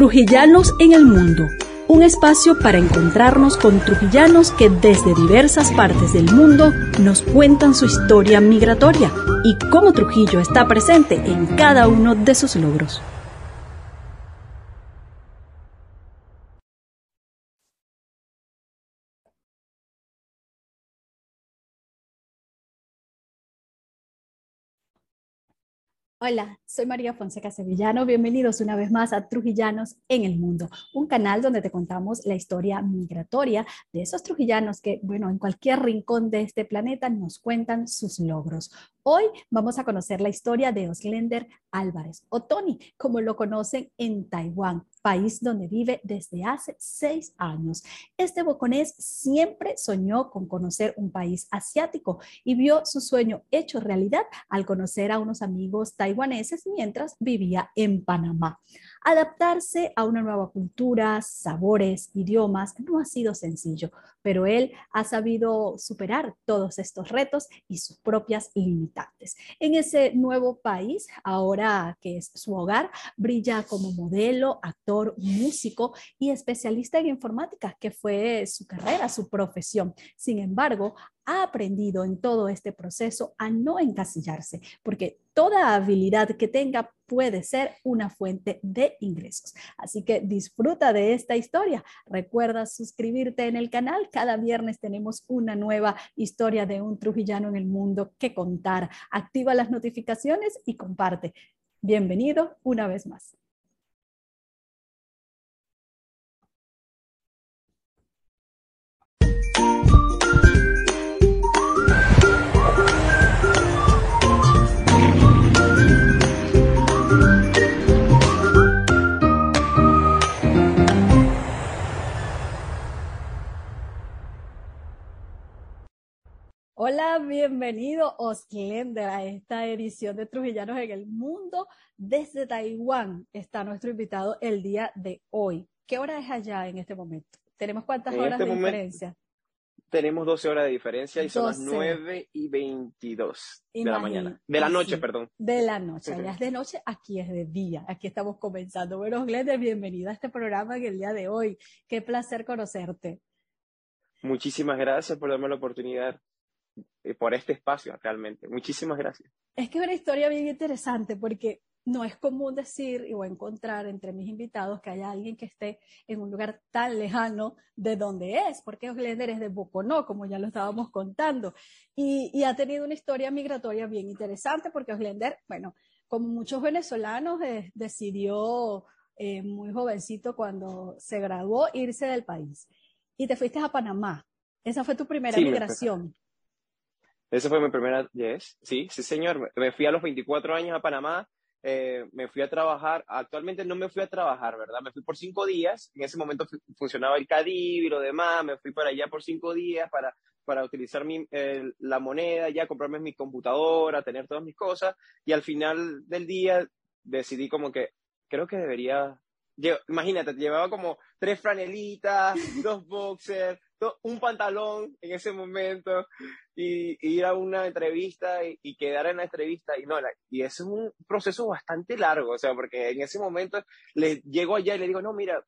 Trujillanos en el Mundo, un espacio para encontrarnos con trujillanos que desde diversas partes del mundo nos cuentan su historia migratoria y cómo Trujillo está presente en cada uno de sus logros. Hola, soy María Fonseca Sevillano. Bienvenidos una vez más a Trujillanos en el Mundo, un canal donde te contamos la historia migratoria de esos trujillanos que, bueno, en cualquier rincón de este planeta nos cuentan sus logros. Hoy vamos a conocer la historia de Oslender Álvarez, o Tony, como lo conocen en Taiwán, país donde vive desde hace seis años. Este boconés siempre soñó con conocer un país asiático y vio su sueño hecho realidad al conocer a unos amigos taiwaneses mientras vivía en Panamá. Adaptarse a una nueva cultura, sabores, idiomas, no ha sido sencillo, pero él ha sabido superar todos estos retos y sus propias limitantes. En ese nuevo país, ahora que es su hogar, brilla como modelo, actor, músico y especialista en informática, que fue su carrera, su profesión. Sin embargo, ha aprendido en todo este proceso a no encasillarse, porque toda habilidad que tenga puede ser una fuente de ingresos. Así que disfruta de esta historia. Recuerda suscribirte en el canal. Cada viernes tenemos una nueva historia de un trujillano en el mundo que contar. Activa las notificaciones y comparte. Bienvenido una vez más. Hola, bienvenido Oslender a esta edición de Trujillanos en el Mundo. Desde Taiwán está nuestro invitado el día de hoy. ¿Qué hora es allá en este momento? ¿Tenemos cuántas horas este de diferencia? Tenemos 12 horas de diferencia y son las 9 y 22 de la mañana. De la noche, perdón. De la noche. Allá es de noche, aquí es de día. Aquí estamos comenzando. Bueno, Glender, bienvenido a este programa en el día de hoy. Qué placer conocerte. Muchísimas gracias por darme la oportunidad por este espacio realmente. Muchísimas gracias. Es que es una historia bien interesante porque no es común decir o encontrar entre mis invitados que haya alguien que esté en un lugar tan lejano de donde es, porque Oslender es de Boconó, como ya lo estábamos contando, y, ha tenido una historia migratoria bien interesante porque Oslender, bueno, como muchos venezolanos, eh, decidió eh, muy jovencito cuando se graduó irse del país. Y te fuiste a Panamá. Esa fue tu primera migración. Esa fue mi primera, yes, sí, sí señor. Me fui a los 24 años a Panamá, eh, me fui a trabajar, actualmente no me fui a trabajar, ¿verdad? Me fui por cinco días, en ese momento funcionaba el CADIV y lo demás, me fui para allá por cinco días para, para utilizar la moneda, ya comprarme mi computadora, tener todas mis cosas, y al final del día decidí como que creo que debería, imagínate, llevaba como tres franelitas, dos boxers, un pantalón en ese momento y, ir a una entrevista y, quedar en la entrevista y no, y es un proceso bastante largo, o sea, porque en ese momento le llego allá y le digo, no, mira,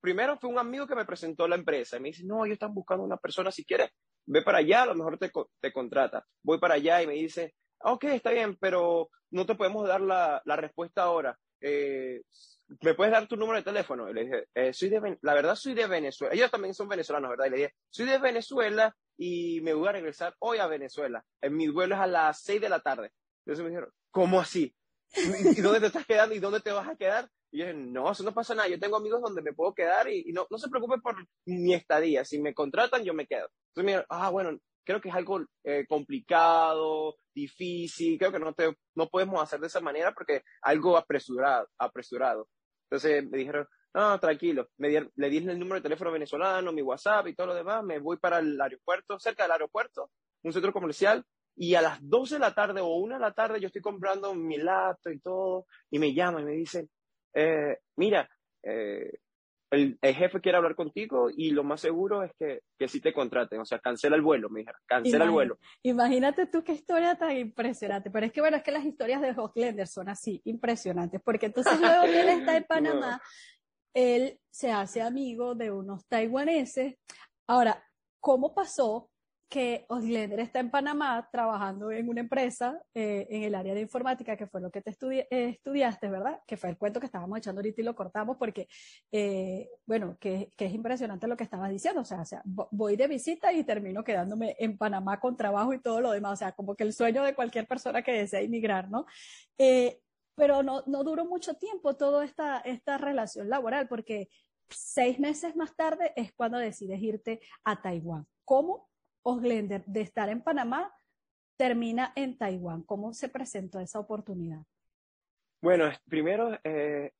primero fue un amigo que me presentó la empresa y me dice, no, ellos están buscando una persona, si quieres, ve para allá, a lo mejor te, te contrata. Voy para allá y me dice, ok, está bien, pero no te podemos dar la, la respuesta ahora. Eh, ¿me puedes dar tu número de teléfono? Y le dije, eh, soy de, la verdad soy de Venezuela. Ellos también son venezolanos, ¿verdad? Y le dije, soy de Venezuela y me voy a regresar hoy a Venezuela. En mi vuelo es a las 6 de la tarde. Entonces me dijeron, ¿cómo así? ¿Y dónde te estás quedando? ¿Y dónde te vas a quedar? Y yo dije, no, eso no pasa nada. Yo tengo amigos donde me puedo quedar y, no, no se preocupen por mi estadía. Si me contratan, yo me quedo. Entonces me dijeron, ah, bueno, creo que es algo eh, complicado, difícil, creo que no, te, no podemos hacer de esa manera porque algo apresurado, apresurado. Entonces me dijeron, no, tranquilo, me le di el número de teléfono venezolano, mi WhatsApp y todo lo demás, me voy para el aeropuerto, cerca del aeropuerto, un centro comercial, y a las 12 de la tarde o 1 de la tarde yo estoy comprando mi laptop y todo, y me llama y me dice, eh, mira, eh, el, jefe quiere hablar contigo y lo más seguro es que, que sí te contraten, o sea, cancela el vuelo, me dijeron, cancela el vuelo. Imagínate tú qué historia tan impresionante, pero es que bueno, es que las historias de Hochländer son así, impresionantes, porque entonces luego que él está en Panamá, él se hace amigo de unos taiwaneses. Ahora, ¿cómo pasó que Oslender está en Panamá trabajando en una empresa eh, en el área de informática, que fue lo que te eh, estudiaste, ¿verdad? Que fue el cuento que estábamos echando ahorita y lo cortamos porque, eh, bueno, que, que, es impresionante lo que estabas diciendo. O sea, o sea, voy de visita y termino quedándome en Panamá con trabajo y todo lo demás. O sea, como que el sueño de cualquier persona que desea inmigrar, ¿no? pero no, no duró mucho tiempo toda esta, esta relación laboral porque seis meses más tarde es cuando decides irte a Taiwán. ¿Cómo Osglender de estar en Panamá termina en Taiwán? ¿Cómo se presentó esa oportunidad? Bueno, primero eh,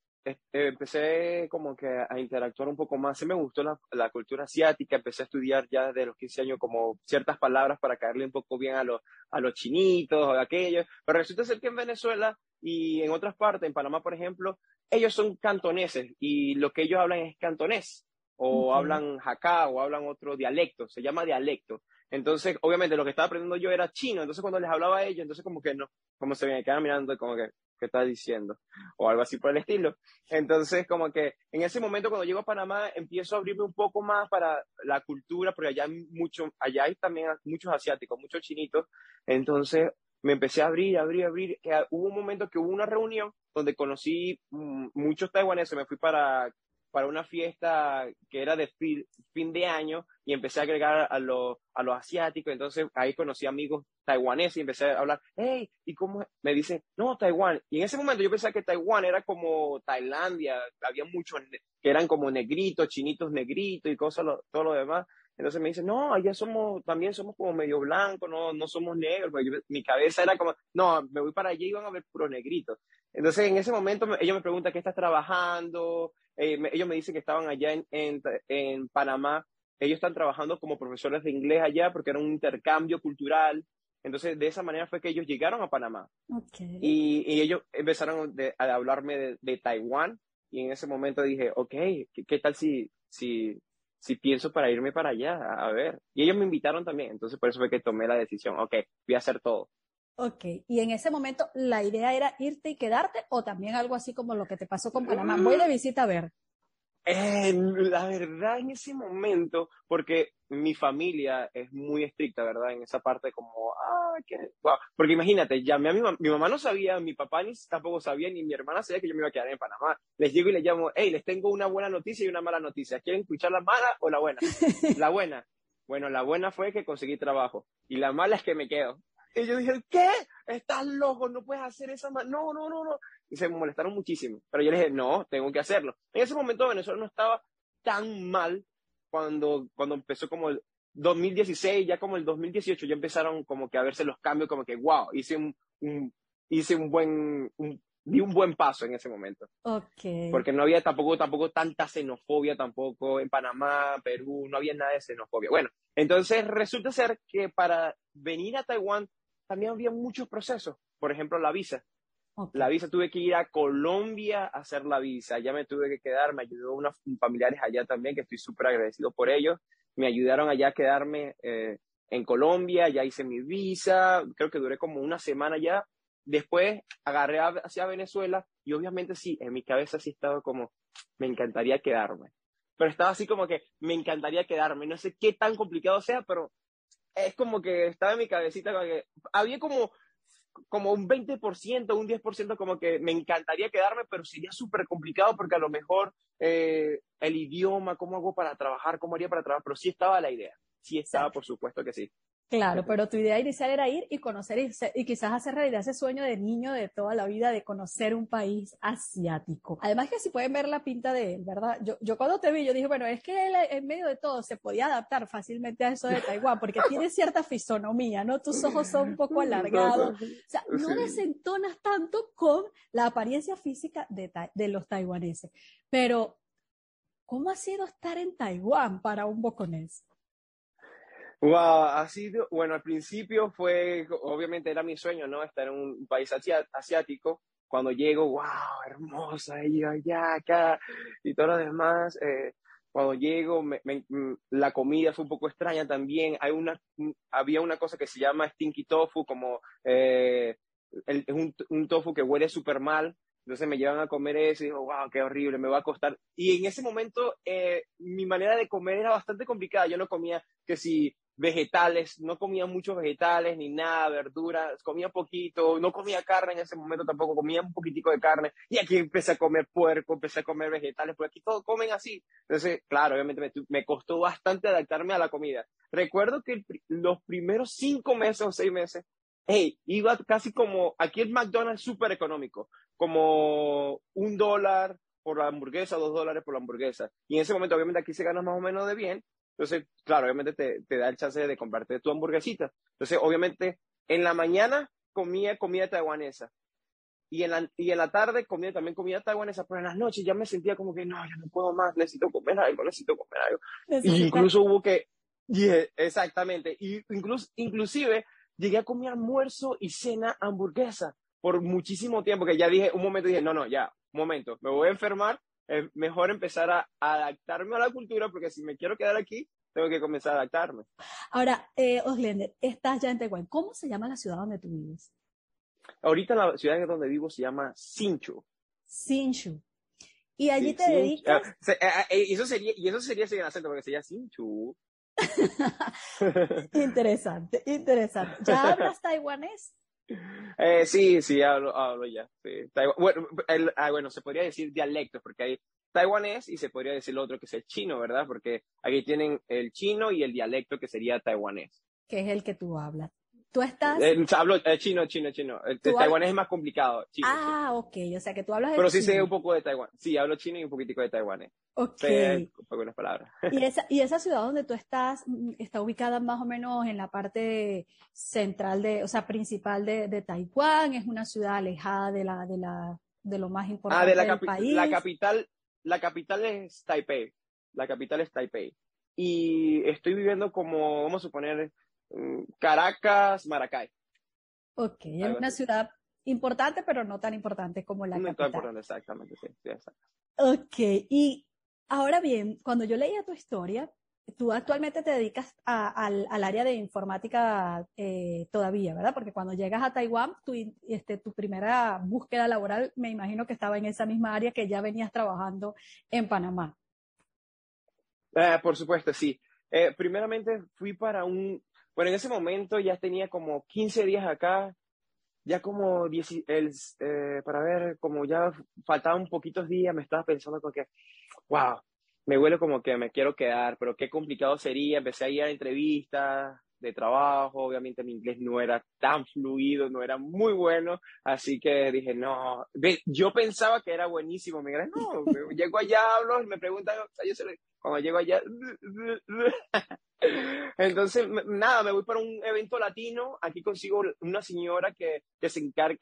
empecé como que a interactuar un poco más. Sí me gustó la, cultura asiática, empecé a estudiar ya desde los 15 años como ciertas palabras para caerle un poco bien a, los a los chinitos o aquellos. Pero resulta ser que en Venezuela y en otras partes, en Panamá, por ejemplo, ellos son cantoneses y lo que ellos hablan es cantonés o hablan jacá o hablan otro dialecto, se llama dialecto. Entonces, obviamente, lo que estaba aprendiendo yo era chino, entonces cuando les hablaba a ellos, entonces como que no, como se me quedaban mirando, como que, ¿qué estás diciendo? O algo así por el estilo. Entonces, como que en ese momento cuando llego a Panamá, empiezo a abrirme un poco más para la cultura, porque allá hay mucho, allá hay también muchos asiáticos, muchos chinitos. Entonces, me empecé a abrir, abrir, abrir. hubo un momento que hubo una reunión donde conocí mm, muchos taiwaneses. Me fui para, para una fiesta que era de fin, de año y empecé a agregar a, los a los asiáticos. Entonces ahí conocí amigos taiwaneses y empecé a hablar, hey, ¿y cómo? Me dicen, no, Taiwán. Y en ese momento yo pensaba que Taiwán era como Tailandia. Había muchos que eran como negritos, chinitos negritos y cosas, todo lo demás. Entonces me dicen, no, allá somos, también somos como medio blancos, no, no somos negros. mi cabeza era como, no, me voy para allá y van a ver puro negrito. Entonces en ese momento ellos me preguntan, ¿qué estás trabajando? Eh, ellos me dicen que estaban allá en, en, en, Panamá. Ellos están trabajando como profesores de inglés allá porque era un intercambio cultural. Entonces de esa manera fue que ellos llegaron a Panamá. Okay. Y, y, ellos empezaron a hablarme de, de, Taiwán. Y en ese momento dije, ok, ¿qué, qué tal si, si si pienso para irme para allá, a ver. Y ellos me invitaron también, entonces por eso fue que tomé la decisión, ok, voy a hacer todo. Ok, y en ese momento la idea era irte y quedarte o también algo así como lo que te pasó con Panamá, voy de visita a ver. Eh, la verdad, en ese momento, porque mi familia es muy estricta, ¿verdad? En esa parte como, ah, que, Porque imagínate, llamé a mi mamá, mi mamá no sabía, mi papá ni tampoco sabía, ni mi hermana sabía que yo me iba a quedar en Panamá. Les llego y les llamo, hey, les tengo una buena noticia y una mala noticia. ¿Quieren escuchar la mala o la buena? la buena. Bueno, la buena fue que conseguí trabajo y la mala es que me quedo. Y yo dije, ¿qué? Estás loco, no puedes hacer esa mala. No, no, no, no y se molestaron muchísimo. Pero yo les dije, no, tengo que hacerlo. En ese momento Venezuela no estaba tan mal cuando, cuando empezó como el 2016, ya como el 2018, ya empezaron como que a verse los cambios, como que, wow, hice un, hice un buen, un, di un buen paso en ese momento. Okay. Porque no había tampoco, tampoco tanta xenofobia tampoco en Panamá, Perú, no había nada de xenofobia. Bueno, entonces resulta ser que para venir a Taiwán también había muchos procesos. Por ejemplo, la visa. La visa tuve que ir a Colombia a hacer la visa. Ya me tuve que quedar, me ayudó unos familiares allá también, que estoy súper agradecido por ellos. Me ayudaron allá a quedarme eh, en Colombia, ya hice mi visa, creo que duré como una semana ya. Después agarré hacia Venezuela y obviamente sí, en mi cabeza sí estaba como, me encantaría quedarme. Pero estaba así como que, me encantaría quedarme. No sé qué tan complicado sea, pero es como que estaba en mi cabecita, como que había como como un 20%, un 10% como que me encantaría quedarme, pero sería súper complicado porque a lo mejor eh, el idioma, cómo hago para trabajar, cómo haría para trabajar, pero sí estaba la idea, sí estaba, por supuesto que sí. Claro, pero tu idea inicial era ir y conocer y, quizás hacer realidad ese sueño de niño de toda la vida de conocer un país asiático. Además que si pueden ver la pinta de él, ¿verdad? Yo, yo cuando te vi, yo dije, bueno, es que él en medio de todo se podía adaptar fácilmente a eso de Taiwán, porque tiene cierta fisonomía, ¿no? Tus ojos son un poco alargados. O sea, no desentonas tanto con la apariencia física de, de los taiwaneses. Pero, ¿cómo ha sido estar en Taiwán para un boconés? Wow, ha sido, bueno, al principio fue, obviamente era mi sueño, ¿no? Estar en un país asiático. Cuando llego, wow, hermosa, ella allá, acá, y todo lo demás. Eh, cuando llego, me, mm, la comida fue un poco extraña también. Hay una, había una cosa que se llama stinky tofu, como eh, el, un, un tofu que huele súper mal. Entonces me llevan a comer eso y digo, wow, qué horrible, me va a costar. Y en ese momento eh, mi manera de comer era bastante complicada. Yo no comía que si vegetales, no comía muchos vegetales ni nada, verduras, comía poquito, no comía carne en ese momento tampoco, comía un poquitico de carne. Y aquí empecé a comer puerco, empecé a comer vegetales, porque aquí todos comen así. Entonces, claro, obviamente me, costó bastante adaptarme a la comida. Recuerdo que los primeros cinco meses o seis meses hey, iba casi como, aquí el McDonald's súper económico, como un dólar por la hamburguesa, dos dólares por la hamburguesa. Y en ese momento, obviamente, aquí se gana más o menos de bien. Entonces, claro, obviamente te, te da el chance de comprarte tu hamburguesita. Entonces, obviamente, en la mañana comía comida taiwanesa. Y en, la, y en la tarde comía también comida taiwanesa, pero en las noches ya me sentía como que no, ya no puedo más, necesito comer algo, necesito comer algo. Y incluso hubo que, exactamente, y incluso, inclusive llegué a comer almuerzo y cena hamburguesa por muchísimo tiempo, que ya dije, un momento dije, no, no, ya, un momento, me voy a enfermar, es mejor empezar a adaptarme a la cultura, porque si me quiero quedar aquí, tengo que comenzar a adaptarme. Ahora, eh, Oslender, estás ya en Taiwán. ¿Cómo se llama la ciudad donde tú vives? Ahorita la ciudad donde vivo se llama Sinchu. Sinchu. Y allí te dedicas. Ah, ah, eh, y eso sería, y eso sería sin acento, porque sería Sinchu. interesante, interesante. ¿Ya hablas taiwanés? Eh, sí, sí, hablo, hablo ya. Bueno, ah, bueno, se podría decir dialectos, porque hay taiwanés y se podría decir lo otro que es el chino, ¿verdad? Porque aquí tienen el chino y el dialecto que sería taiwanés. Que es el que tú hablas. Tú estás. Eh, hablo eh, chino, chino, chino. El taiwanés es más complicado. ah, ok. O sea que tú hablas de Pero sí sé un poco de Taiwán. Sí, hablo chino y un poquitico de taiwanés. Ok. algunas palabras. ¿Y esa, ¿Y esa ciudad donde tú estás está ubicada más o menos en la parte central de, o sea, principal de, de Taiwán? ¿Es una ciudad alejada de la, de la, de lo más importante ah, de la del país? La capital, la capital es Taipei. La capital es Taipei. Y estoy viviendo como, vamos a suponer, Caracas, Maracay. Ok, es una ciudad importante, pero no tan importante como la no capital. tan importante, exactamente, sí, sí, exacto. Ok, y ahora bien, cuando yo leía tu historia, tú actualmente te dedicas al, área de informática eh, todavía, ¿verdad? Porque cuando llegas a Taiwán, tu, este, tu primera búsqueda laboral, me imagino que estaba en esa misma área que ya venías trabajando en Panamá. Eh, por supuesto, sí. Eh, primeramente fui para un, bueno, en ese momento ya tenía como 15 días acá, ya como 10, el, eh, para ver, como ya faltaban poquitos días, me estaba pensando con que, wow, me huele como que me quiero quedar, pero qué complicado sería. Empecé a ir a entrevistas de trabajo, obviamente mi inglés no era tan fluido, no era muy bueno, así que dije, no, yo pensaba que era buenísimo, me dije, no, llego allá, hablo, me preguntan, yo se cuando llego allá, entonces, nada, me voy para un evento latino, aquí consigo una señora que, que se encarga,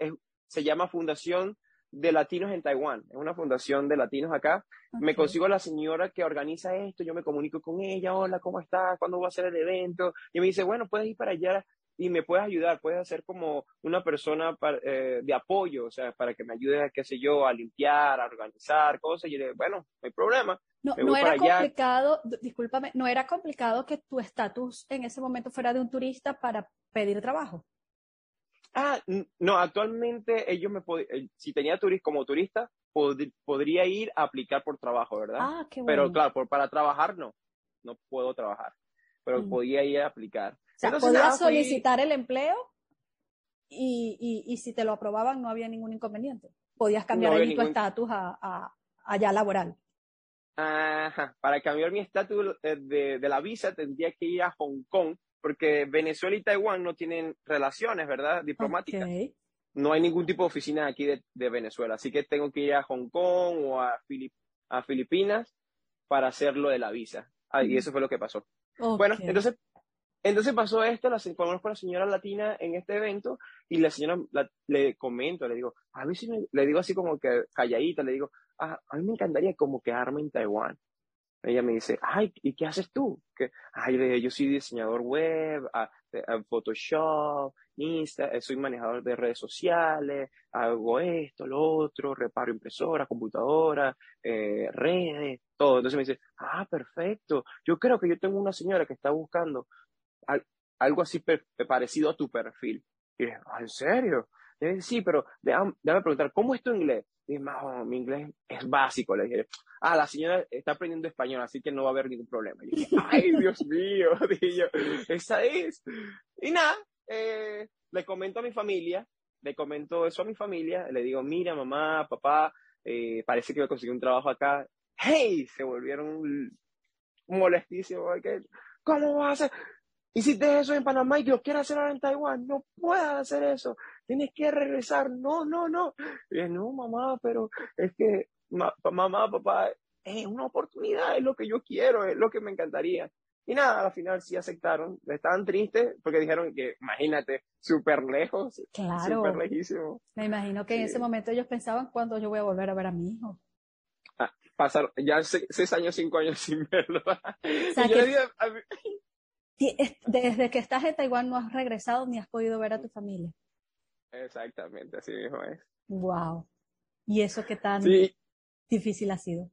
se llama Fundación de Latinos en Taiwán, es una fundación de latinos acá. Me consigo la señora que organiza esto, yo me comunico con ella, hola, ¿cómo estás? ¿Cuándo va a ser el evento? Y me dice, bueno, puedes ir para allá y me puedes ayudar, puedes hacer como una persona eh, de apoyo, o sea, para que me ayude, qué sé yo, a limpiar, a organizar cosas. Y yo le bueno, no hay problema. No, no era complicado, discúlpame, no era complicado que tu estatus en ese momento fuera de un turista para pedir trabajo. Ah, no, actualmente ellos me eh, si tenía turismo como turista, podría ir a aplicar por trabajo, ¿verdad? Ah, qué bueno. Pero claro, por, para trabajar no, no puedo trabajar, pero mm. podía ir a aplicar. O sea, podías solicitar el empleo y, y, si te lo aprobaban no había ningún inconveniente. Podías cambiar ahí tu estatus a, a, allá laboral. Ajá, para cambiar mi estatus eh, de, de la visa tendría que ir a Hong Kong porque Venezuela y Taiwán no tienen relaciones, ¿verdad? Diplomáticas. No hay ningún tipo de oficina aquí de, Venezuela, así que tengo que ir a Hong Kong o a, a Filipinas para hacerlo de la visa. Ah, y eso fue lo que pasó. Bueno, entonces, entonces pasó esto, la, conozco a la señora latina en este evento y la señora le comento, le digo, a mí sí le digo así como que calladita, le digo, ah, a mí me encantaría como quedarme en Taiwán ella me dice, ay, ¿y qué haces tú? Que, ay, yo soy diseñador web, a, Photoshop, Insta, eh, soy manejador de redes sociales, hago esto, lo otro, reparo impresoras, computadoras, eh, redes, todo. Entonces me dice, ah, perfecto. Yo creo que yo tengo una señora que está buscando algo así parecido a tu perfil. Y dije, ah, ¿en serio? Y dice, sí, pero déjame, preguntar, ¿cómo es tu inglés? Dije, mi inglés es básico. Le dije, ah, la señora está aprendiendo español, así que no va a haber ningún problema. Y dije, ay, Dios mío, dije yo, esa es. Y nada, eh, le comento a mi familia, le comento eso a mi familia, le digo, mira, mamá, papá, eh, parece que voy a conseguir un trabajo acá. ¡Hey! Se volvieron molestísimos. ¿Cómo vas a hacer? Hiciste eso en Panamá y yo quiero hacerlo ahora en Taiwán. No puedes hacer eso. Tienes que regresar. No, no, no. Y no, mamá, pero es que mamá, papá, es una oportunidad, es lo que yo quiero, es lo que me encantaría. Y nada, al final sí aceptaron. Estaban tristes porque dijeron que, imagínate, súper lejos. Claro. Súper lejísimo. Me imagino que en ese momento ellos pensaban cuándo yo voy a volver a ver a mi hijo. Ah, pasaron ya seis, años, cinco años sin verlo. O sea, que, desde que estás en Taiwán no has regresado ni has podido ver a tu familia. Exactamente, así mismo es. Wow. ¿Y eso qué tan difícil ha sido?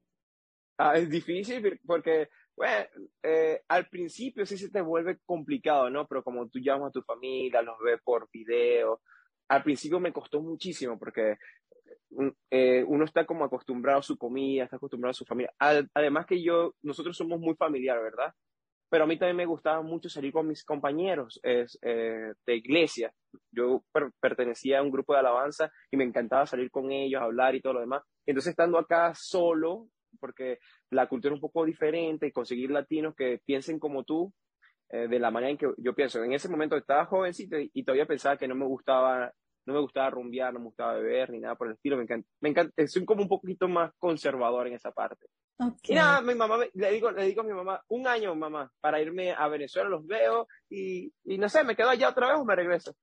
Ah, es difícil porque, bueno, eh, al principio sí se te vuelve complicado, ¿no? Pero como tú llamas a tu familia, los ves por video, al principio me costó muchísimo porque mm, eh, uno está como acostumbrado a su comida, está acostumbrado a su familia. además que yo, nosotros somos muy familiares, ¿verdad? Pero a mí también me gustaba mucho salir con mis compañeros eh, de iglesia. Yo pertenecía a un grupo de alabanza y me encantaba salir con ellos, hablar y todo lo demás. Entonces, estando acá solo, porque la cultura es un poco diferente y conseguir latinos que piensen como tú, eh, de la manera en que yo pienso. En ese momento estaba jovencito y, todavía pensaba que no me gustaba no me gustaba rumbear, no me gustaba beber ni nada por el estilo. Me encanta, me encanta, soy como un poquito más conservador en esa parte. Y nada, mi mamá, le digo, le digo a mi mamá, un año, mamá, para irme a Venezuela, los veo y, y no sé, me quedo allá otra vez o me regreso.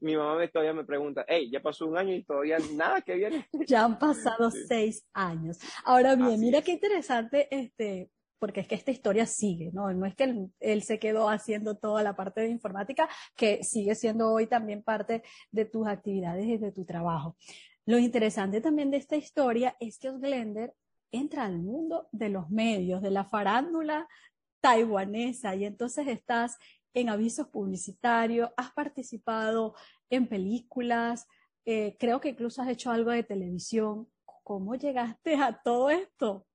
mi mamá me, todavía me pregunta, hey, ya pasó un año y todavía nada que viene. ya han pasado seis años. Ahora bien, mira qué interesante, este, porque es que esta historia sigue, ¿no? No es que él, se quedó haciendo toda la parte de informática, que sigue siendo hoy también parte de tus actividades y de tu trabajo. Lo interesante también de esta historia es que Osglender entra al mundo de los medios, de la farándula taiwanesa, y entonces estás en avisos publicitarios, has participado en películas, eh, creo que incluso has hecho algo de televisión. ¿Cómo llegaste a todo esto?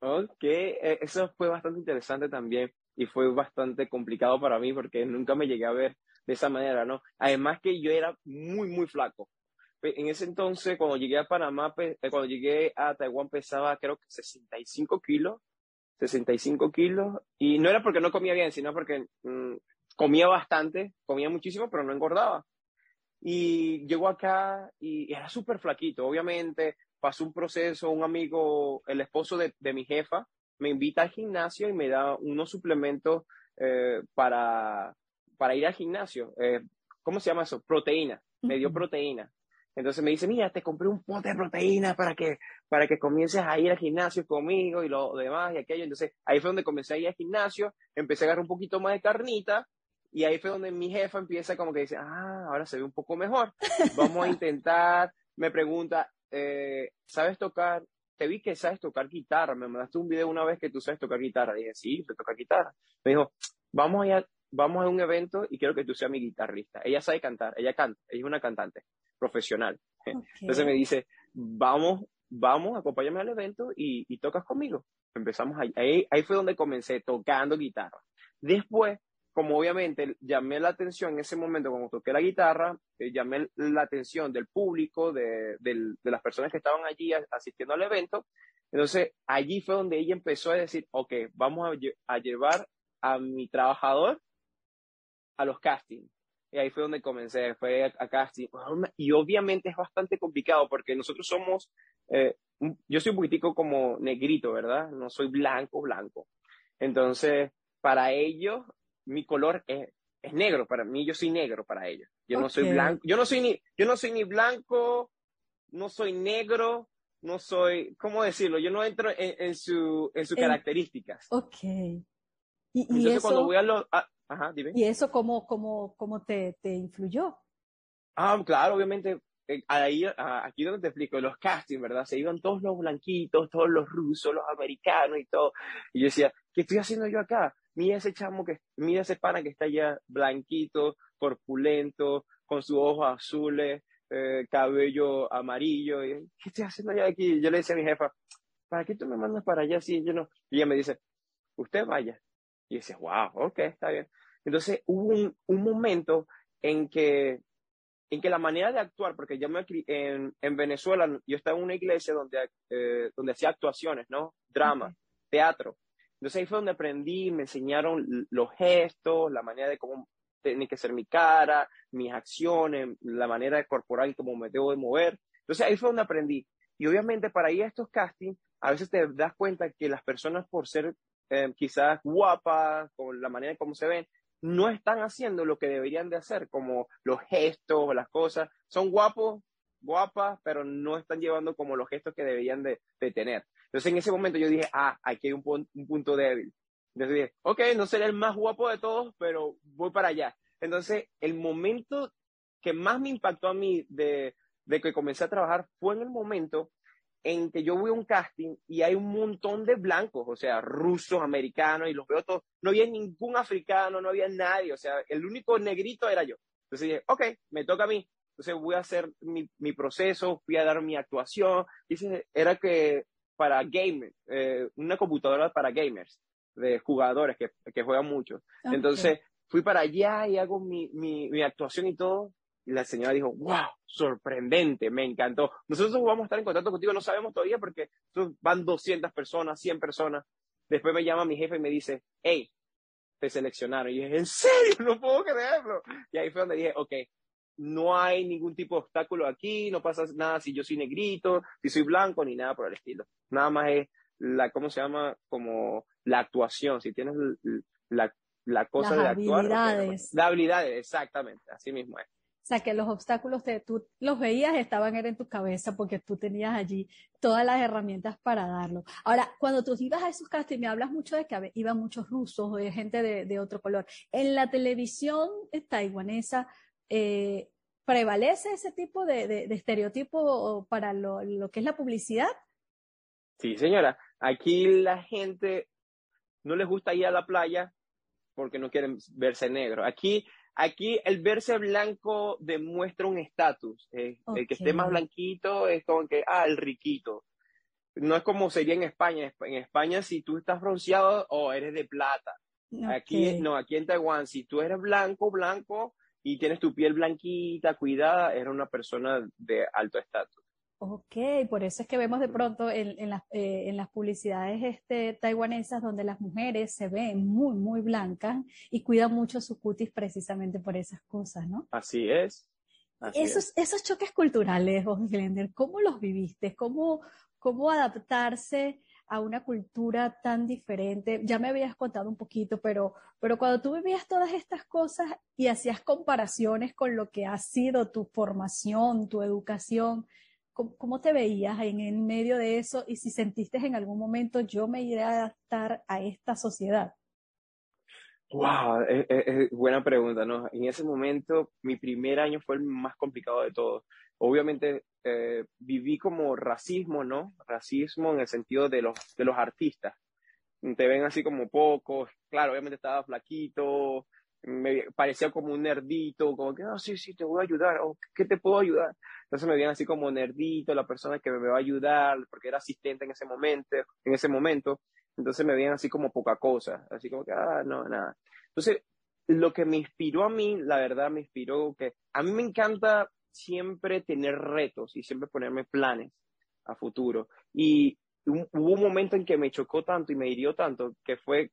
Ok, eh, eso fue bastante interesante también y fue bastante complicado para mí porque nunca me llegué a ver de esa manera, ¿no? Además que yo era muy, muy flaco. En ese entonces, cuando llegué a Panamá, eh, cuando llegué a Taiwán pesaba creo que 65 kilos, 65 kilos, y no era porque no comía bien, sino porque mm, comía bastante, comía muchísimo, pero no engordaba. Y llegó acá y era súper flaquito, obviamente, pasó un proceso, un amigo, el esposo de, mi jefa, me invita al gimnasio y me da unos suplementos eh, para, para ir al gimnasio. Eh, ¿Cómo se llama eso? Proteína. Me dio proteína. Entonces me dice, mira, te compré un pote de proteína para que, para que comiences a ir al gimnasio conmigo y lo demás y aquello. Entonces ahí fue donde comencé a ir al gimnasio, empecé a agarrar un poquito más de carnita y ahí fue donde mi jefa empieza como que dice, ah, ahora se ve un poco mejor. Vamos a intentar, me pregunta, eh, ¿sabes tocar? Te vi que sabes tocar guitarra, me mandaste un video una vez que tú sabes tocar guitarra. Dije, sí, sé tocar guitarra. Me dijo, vamos a, vamos a un evento y quiero que tú seas mi guitarrista. Ella sabe cantar, ella canta, ella es una cantante profesional. Entonces me dice, vamos, vamos, acompáñame al evento y, y tocas conmigo. Empezamos ahí, ahí fue donde comencé tocando guitarra. Después como obviamente llamé la atención en ese momento cuando toqué la guitarra, eh, llamé la atención del público, de, las personas que estaban allí asistiendo al evento, entonces allí fue donde ella empezó a decir, ok, vamos a, llevar a mi trabajador a los castings. Y ahí fue donde comencé, fue a, casting. Y obviamente es bastante complicado porque nosotros somos, eh, yo soy un poquitico como negrito, ¿verdad? No soy blanco, blanco. Entonces, para ellos mi color es, es, negro para mí, yo soy negro para ellos. Yo no soy blanco, yo no soy ni, yo no soy ni blanco, no soy negro, no soy, ¿cómo decirlo? Yo no entro en, en su, en sus características. Ok. Y, Entonces eso, cuando voy a los, ah, ajá, dime. ¿Y eso cómo, cómo, cómo te, te influyó? Ah, claro, obviamente, eh, ahí, ah, aquí donde te explico, los castings, ¿verdad? Se iban todos los blanquitos, todos los rusos, los americanos y todo. Y yo decía, ¿qué estoy haciendo yo acá? mira ese chamo que, mira ese pana que está allá blanquito, corpulento, con sus ojos azules, eh, cabello amarillo. Y, ¿Qué estoy haciendo allá aquí? Yo le decía a mi jefa, ¿para qué tú me mandas para allá si yo no? Y ella me dice, usted vaya. Y dice, wow, ok, está bien. Entonces hubo un, un momento en que, en que la manera de actuar, porque yo me en, en Venezuela, yo estaba en una iglesia donde, eh, donde hacía actuaciones, ¿no? Drama, teatro. Entonces ahí fue donde aprendí, me enseñaron los gestos, la manera de cómo tiene que ser mi cara, mis acciones, la manera de corporal y cómo me debo de mover. Entonces ahí fue donde aprendí. Y obviamente para ir a estos castings, a veces te das cuenta que las personas por ser eh, quizás guapas, con la manera de cómo se ven, no están haciendo lo que deberían de hacer, como los gestos, las cosas. Son guapos, guapas, pero no están llevando como los gestos que deberían de, tener. Entonces en ese momento yo dije, ah, aquí hay un, un punto débil. Entonces dije, ok, no seré el más guapo de todos, pero voy para allá. Entonces, el momento que más me impactó a mí de, de que comencé a trabajar fue en el momento en que yo voy a un casting y hay un montón de blancos, o sea, rusos, americanos, y los veo todos. No había ningún africano, no había nadie, o sea, el único negrito era yo. Entonces dije, ok, me toca a mí. Entonces voy a hacer mi, mi proceso, fui a dar mi actuación. Dice, era que para gamers, eh, una computadora para gamers, de jugadores que, que juegan mucho. Entonces fui para allá y hago mi, mi, mi actuación y todo. Y la señora dijo, wow, sorprendente, me encantó. Nosotros vamos a estar en contacto contigo, no sabemos todavía porque van 200 personas, 100 personas. Después me llama mi jefe y me dice, hey, te seleccionaron. Y dije, ¿en serio? No puedo creerlo. Y ahí fue donde dije, ok, no hay ningún tipo de obstáculo aquí, no pasa nada si yo soy negrito, si soy blanco, ni nada por el estilo. Nada más es la, ¿cómo se llama? Como la actuación, si tienes la, la cosa de actuar. Habilidades. La habilidades, exactamente, así mismo es. O sea, que los obstáculos te, tú los veías, estaban en tu cabeza porque tú tenías allí todas las herramientas para darlo. Ahora, cuando tú ibas a esos castings, me hablas mucho de que iban muchos rusos o de gente de, otro color. En la televisión taiwanesa, eh, ¿prevalece ese tipo de estereotipo para lo, lo, que es la publicidad? Sí, señora. Aquí la gente no les gusta ir a la playa porque no quieren verse negro. Aquí Aquí el verse blanco demuestra un estatus. Eh, El que esté más blanquito es como que, ah, el riquito. No es como sería en España. En España, si tú estás bronceado, o oh, eres de plata. Aquí, no, aquí en Taiwán, si tú eres blanco, blanco, y tienes tu piel blanquita, cuidada, eres una persona de alto estatus. Ok, por eso es que vemos de pronto en, en, las, eh, en las publicidades este, taiwanesas donde las mujeres se ven muy, muy blancas y cuidan mucho su cutis precisamente por esas cosas, ¿no? Así es. Así esos, es. esos choques culturales, Glender, ¿cómo los viviste? ¿Cómo, ¿Cómo adaptarse a una cultura tan diferente? Ya me habías contado un poquito, pero, pero cuando tú vivías todas estas cosas y hacías comparaciones con lo que ha sido tu formación, tu educación, ¿Cómo, te veías en, medio de eso y si sentiste en algún momento yo me iré a adaptar a esta sociedad? Wow, es, buena pregunta, ¿no? En ese momento, mi primer año fue el más complicado de todos. Obviamente, eh, viví como racismo, ¿no? Racismo en el sentido de los, de los artistas. Te ven así como pocos. Claro, obviamente estaba flaquito, me parecía como un nerdito, como que, ah, sí, sí, te voy a ayudar, o ¿qué te puedo ayudar? Entonces me veían así como nerdito, la persona que me va a ayudar, porque era asistente en ese momento, en ese momento, entonces me veían así como poca cosa, así como que, ah, no, nada. Entonces, lo que me inspiró a mí, la verdad, me inspiró que a mí me encanta siempre tener retos y siempre ponerme planes a futuro. Y hubo un momento en que me chocó tanto y me hirió tanto, que fue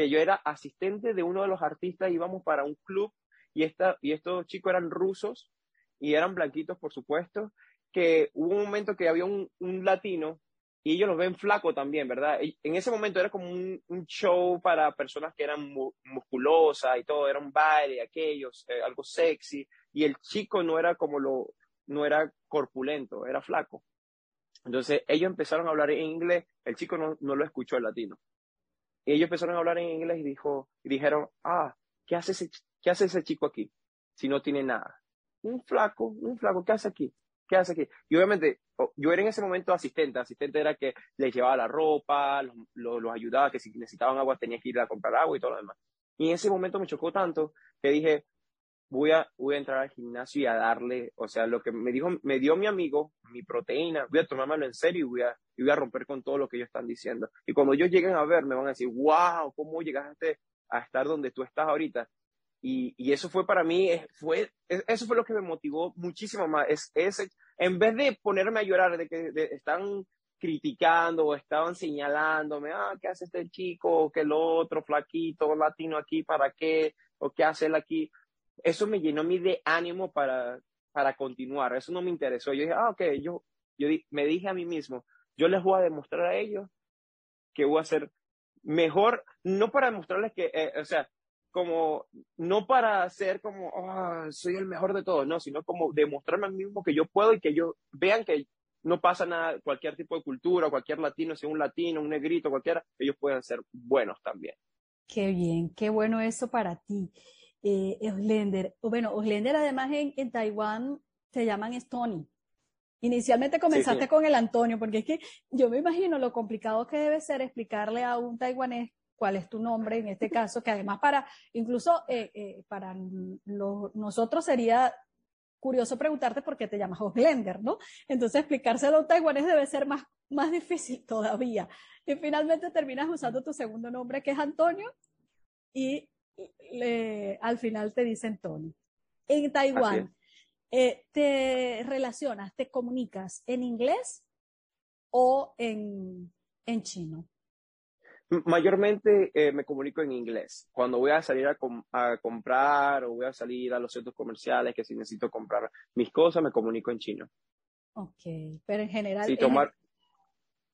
que yo era asistente de uno de los artistas, íbamos para un club y, esta, y estos chicos eran rusos y eran blanquitos, por supuesto, que hubo un momento que había un, un latino y ellos los ven flaco también, ¿verdad? en ese momento era como un, show para personas que eran musculosas y todo, era un baile, aquellos, eh, algo sexy, y el chico no era como lo, no era corpulento, era flaco. Entonces ellos empezaron a hablar en inglés, el chico no, no lo escuchó el latino. Y ellos empezaron a hablar en inglés y, dijo, y dijeron, ah, ¿qué hace, ese, ¿qué hace ese chico aquí si no tiene nada? Un flaco, un flaco, ¿qué hace aquí? ¿Qué hace aquí? Y obviamente, yo era en ese momento asistente. Asistente era que les llevaba la ropa, los, los, ayudaba, que si necesitaban agua tenía que ir a comprar agua y todo lo demás. Y en ese momento me chocó tanto que dije, voy a, voy a entrar al gimnasio y a darle, o sea, lo que me dijo, me dio mi amigo, mi proteína, voy a tomármelo en serio y voy a, y voy a romper con todo lo que ellos están diciendo. Y cuando ellos lleguen a ver, me van a decir, wow, ¿cómo llegaste a estar donde tú estás ahorita? Y, y eso fue para mí, fue, eso fue lo que me motivó muchísimo más. Es, es, en vez de ponerme a llorar de que están criticando o estaban señalándome, ah, ¿qué hace este chico? ¿O qué el otro flaquito latino aquí? ¿Para qué? ¿O qué hace él aquí? Eso me llenó mí de ánimo para, para continuar. Eso no me interesó. Yo dije, ah, ok, yo, yo me dije a mí mismo, yo les voy a demostrar a ellos que voy a ser mejor, no para demostrarles que, eh, o sea, como, no para ser como, oh, soy el mejor de todos, no, sino como demostrarme a mí mismo que yo puedo y que ellos vean que no pasa nada, cualquier tipo de cultura, cualquier latino, sea un latino, un negrito, cualquiera, ellos pueden ser buenos también. Qué bien, qué bueno eso para ti, eh, Oslender. Bueno, Oslender además en, en Taiwán se llaman Stony. Inicialmente comenzaste con el Antonio, porque es que yo me imagino lo complicado que debe ser explicarle a un taiwanés cuál es tu nombre en este caso, que además para, incluso eh, eh, para nosotros sería curioso preguntarte por qué te llamas Oslender, ¿no? Entonces explicárselo a un taiwanés debe ser más, más difícil todavía. Y finalmente terminas usando tu segundo nombre, que es Antonio, y al final te dicen Tony. En Taiwán, eh, ¿te relacionas, te comunicas en inglés o en, en chino? Mayormente eh, me comunico en inglés. Cuando voy a salir a, a, comprar o voy a salir a los centros comerciales, que si necesito comprar mis cosas, me comunico en chino. Ok, pero en general... Sí, tomar,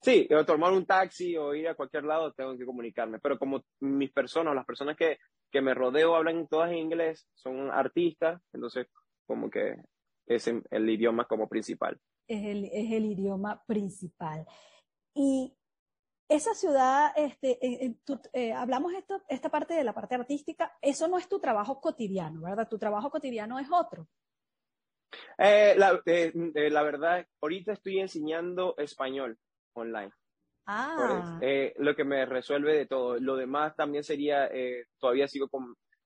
sí, tomar un taxi o ir a cualquier lado tengo que comunicarme, pero como mis personas, las personas que, que me rodeo hablan todas en inglés, son artistas, entonces como que es el idioma como principal. Es el, es el idioma principal. Y esa ciudad, este, eh, hablamos esto, esta parte de la parte artística, eso no es tu trabajo cotidiano, ¿verdad? Tu trabajo cotidiano es otro. Eh, la, eh, la, verdad, ahorita estoy enseñando español online. Ah. lo que me resuelve de todo. Lo demás también sería, todavía sigo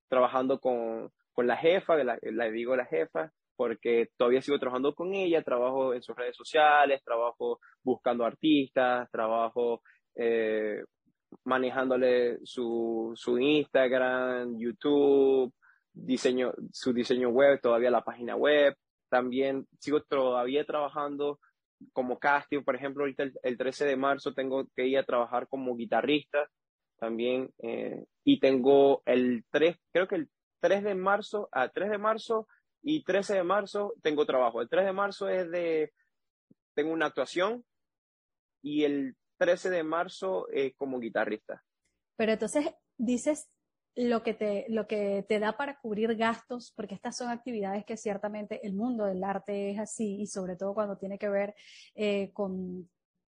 trabajando con, con, la jefa, la, la digo la jefa, porque todavía sigo trabajando con ella, trabajo en sus redes sociales, trabajo buscando artistas, trabajo eh, manejándole su, su Instagram, YouTube, diseño, su diseño web, todavía la página web. También sigo todavía trabajando como casting, por ejemplo, ahorita el, 13 de marzo tengo que ir a trabajar como guitarrista también. Eh, y tengo el 3, creo que el 3 de marzo, a 3 de marzo y 13 de marzo tengo trabajo. El 3 de marzo es de, tengo una actuación y el 13 de marzo eh, como guitarrista. Pero entonces dices lo que, te, lo que te da para cubrir gastos, porque estas son actividades que ciertamente el mundo del arte es así, y sobre todo cuando tiene que ver eh, con,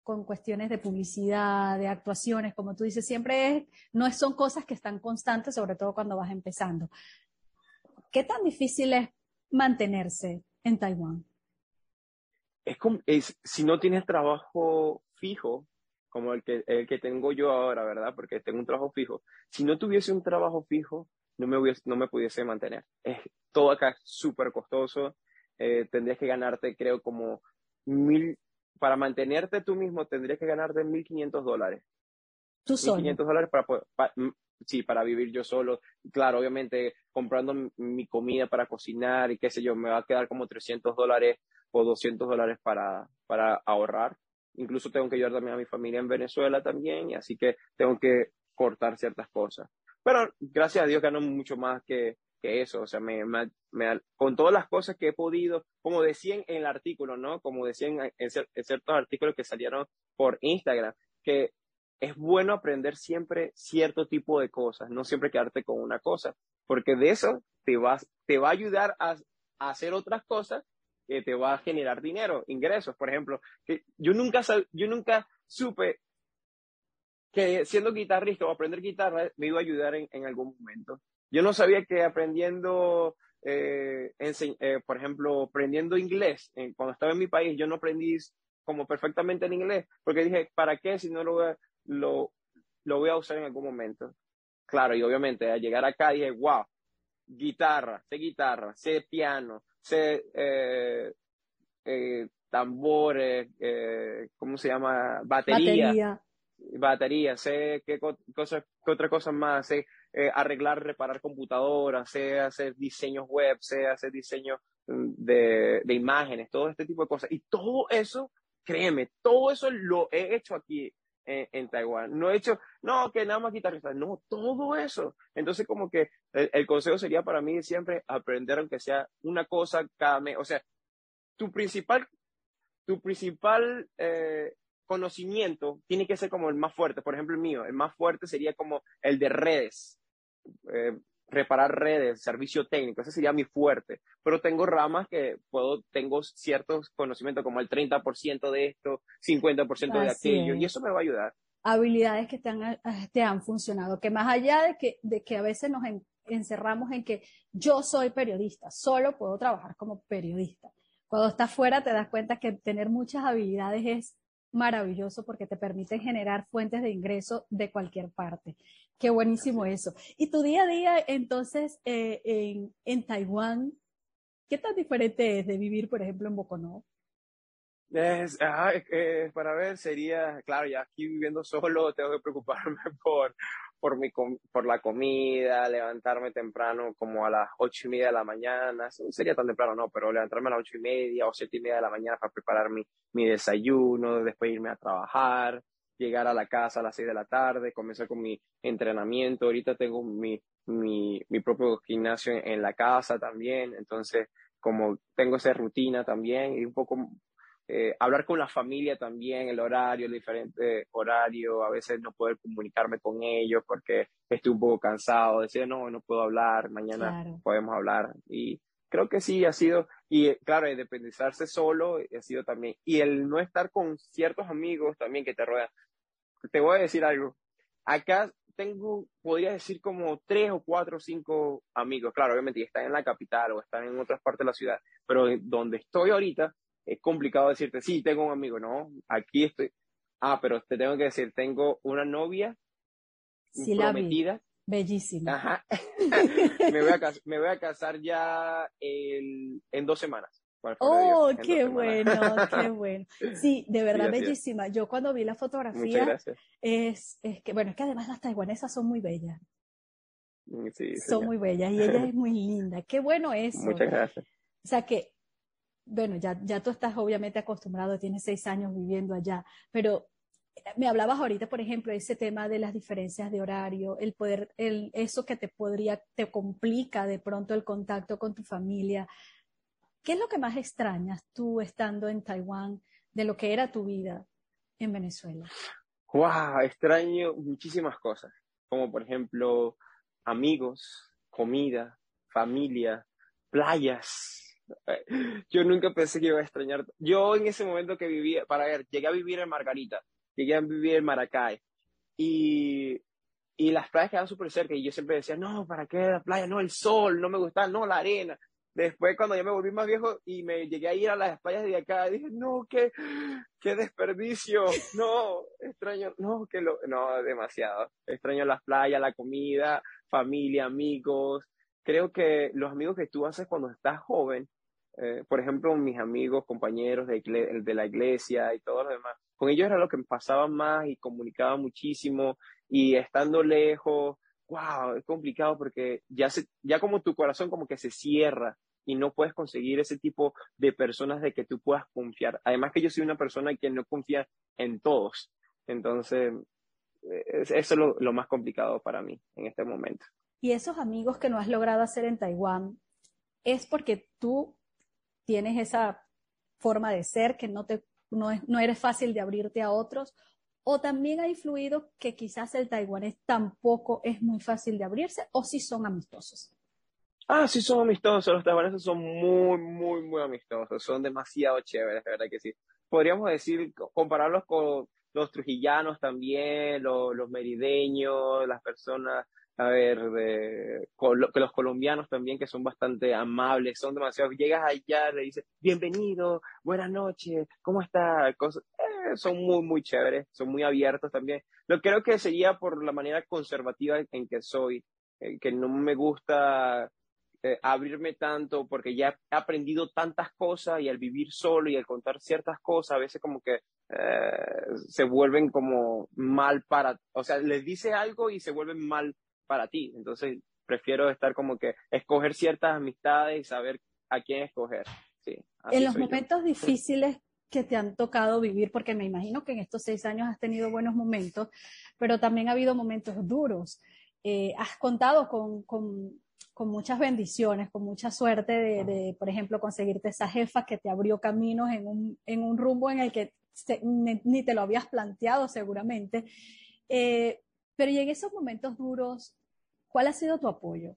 con, cuestiones de publicidad, de actuaciones, como tú dices, siempre es, no son cosas que están constantes, sobre todo cuando vas empezando. ¿Qué tan difícil es mantenerse en Taiwán? Es como, es, si no tienes trabajo fijo, como el que, el que tengo yo ahora, ¿verdad? Porque tengo un trabajo fijo. Si no tuviese un trabajo fijo, no me, hubiese, no me pudiese mantener. Es, todo acá es súper costoso. Eh, tendrías que ganarte, creo, como mil, para mantenerte tú mismo, tendrías que ganarte 1.500 dólares. ¿Tú solo? 1.500 dólares para, para, sí, para vivir yo solo. Claro, obviamente, comprando mi comida para cocinar y qué sé yo, me va a quedar como 300 dólares o 200 dólares para, para ahorrar incluso tengo que ayudar también a mi familia en Venezuela también, y así que tengo que cortar ciertas cosas. Pero gracias a Dios gano mucho más que, que eso, o sea, me, me, con todas las cosas que he podido, como decían en el artículo, ¿no? Como decían en, en ciertos artículos que salieron por Instagram, que es bueno aprender siempre cierto tipo de cosas, no siempre quedarte con una cosa, porque de eso te, vas, te va a ayudar a, a hacer otras cosas que te va a generar dinero, ingresos, por ejemplo. Que yo, nunca, yo nunca supe que siendo guitarrista o aprender guitarra me iba a ayudar en, en algún momento. Yo no sabía que aprendiendo, eh, eh, por ejemplo, aprendiendo inglés, cuando estaba en mi país, yo no aprendí como perfectamente en inglés, porque dije, ¿para qué si no lo voy a, lo, lo voy a usar en algún momento? Claro, y obviamente al llegar acá dije, wow, guitarra, sé guitarra, sé piano, sé eh, eh, tambores, eh, ¿cómo se llama? Batería. Batería. Batería, sé qué, cosas, qué otra cosa más, sé arreglar, reparar computadoras, sé hacer diseños web, sé hacer diseños mm, de, de imágenes, todo este tipo de cosas. Y todo eso, créeme, todo eso lo he hecho aquí en, Taiwán. No he hecho, no, que nada más guitarrista, no, todo eso. Entonces, como que el, consejo sería para mí siempre aprender, aunque sea una cosa cada mes. O sea, tu principal, tu principal eh, conocimiento tiene que ser como el más fuerte. Por ejemplo, el mío, el más fuerte sería como el de redes. Eh, reparar redes, servicio técnico, ese sería mi fuerte, pero tengo ramas que puedo, tengo ciertos conocimientos como el 30% de esto, 50% de aquello, y eso me va a ayudar. Habilidades que te han, eh, te han funcionado, que más allá de que, de que a veces nos encerramos en que yo soy periodista, solo puedo trabajar como periodista. Cuando estás fuera te das cuenta que tener muchas habilidades es maravilloso porque te permite generar fuentes de ingreso de cualquier parte. Qué buenísimo eso. Y tu día a día, entonces, eh, en, en, Taiwán, ¿qué tan diferente es de vivir, por ejemplo, en Boconó? Es, para ver, sería, claro, ya aquí viviendo solo tengo que preocuparme por, por, mi, por la comida, levantarme temprano como a las ocho y media de la mañana, no sería tan temprano, no, pero levantarme a las ocho y media o siete y media de la mañana para preparar mi, mi desayuno, después irme a trabajar, llegar a la casa a las seis de la tarde, comenzar con mi entrenamiento, ahorita tengo mi, mi, mi propio gimnasio en la casa también, entonces como tengo esa rutina también y un poco eh, hablar con la familia también, el horario, el diferente horario, a veces no poder comunicarme con ellos porque estoy un poco cansado, decir, no, no puedo hablar, mañana podemos hablar. Y creo que sí, ha sido, y claro, el dependizarse solo ha sido también, y el no estar con ciertos amigos también que te rodean. Te voy a decir algo, acá tengo, podría decir como tres o cuatro o cinco amigos, claro, obviamente están en la capital o están en otras partes de la ciudad, pero donde estoy ahorita, es complicado decirte, sí, tengo un amigo, no, aquí estoy. Ah, pero te tengo que decir, tengo una novia sí, prometida. Bellísima. Ajá. me, voy a casar, ya en dos semanas. Oh, qué bueno, qué bueno. Sí, de verdad bellísima. Yo cuando vi la fotografía es, es que, bueno, es que además las taiwanesas son muy bellas. Mm, sí, son muy bellas y ella es muy linda. Qué bueno eso. Muchas gracias. O sea que bueno, ya, ya tú estás obviamente acostumbrado, tienes seis años viviendo allá, pero me hablabas ahorita, por ejemplo, ese tema de las diferencias de horario, el poder, el, eso que te podría, te complica de pronto el contacto con tu familia. ¿Qué es lo que más extrañas tú estando en Taiwán de lo que era tu vida en Venezuela? ¡Wow! Extraño muchísimas cosas, como por ejemplo amigos, comida, familia, playas, yo nunca pensé que iba a extrañar. Yo en ese momento que vivía, para ver, llegué a vivir en Margarita, llegué a vivir en Maracay y, y las playas quedaban súper cerca y yo siempre decía, no, ¿para qué la playa? No, el sol, no me gusta, no, la arena. Después cuando ya me volví más viejo y me llegué a ir a las playas de acá, dije, no, qué, qué desperdicio, no, extraño, no, que lo, no, demasiado. Extraño las playas, la comida, familia, amigos. Creo que los amigos que tú haces cuando estás joven eh, por ejemplo, mis amigos, compañeros de, de, la iglesia y todo lo demás, con ellos era lo que me pasaba más y comunicaba muchísimo y estando lejos, wow, es complicado porque ya, se, ya como tu corazón como que se cierra y no puedes conseguir ese tipo de personas de que tú puedas confiar. Además que yo soy una persona que no confía en todos. Entonces, eso es lo, lo más complicado para mí en este momento. Y esos amigos que no has logrado hacer en Taiwán, es porque tú tienes esa forma de ser que no, te, no, no eres fácil de abrirte a otros, o también ha influido que quizás el taiwanés tampoco es muy fácil de abrirse, o si son amistosos. Ah, sí son amistosos, los taiwaneses son muy, muy, muy amistosos, son demasiado chéveres, de verdad que sí. Podríamos decir, compararlos con los trujillanos también, los, los merideños, las personas a ver, de, que los colombianos también, que son bastante amables, son demasiado, llegas allá, le dices, bienvenido, buenas noches, ¿cómo está? Eh, son muy, muy chéveres, son muy abiertos también. Lo creo que sería por la manera conservativa en que soy, eh, que no me gusta eh, abrirme tanto porque ya he aprendido tantas cosas y al vivir solo y al contar ciertas cosas, a veces como que eh, se vuelven como mal para, o sea, les dice algo y se vuelven mal para ti. Entonces, prefiero estar como que escoger ciertas amistades y saber a quién escoger. Sí, en los momentos difíciles que te han tocado vivir, porque me imagino que en estos seis años has tenido buenos momentos, pero también ha habido momentos duros. Eh, has contado con, con, con, muchas bendiciones, con mucha suerte de, de, por ejemplo, conseguirte esa jefa que te abrió caminos en un, en un rumbo en el que ni, ni, te lo habías planteado seguramente. Eh, pero y en esos momentos duros, ¿cuál ha sido tu apoyo?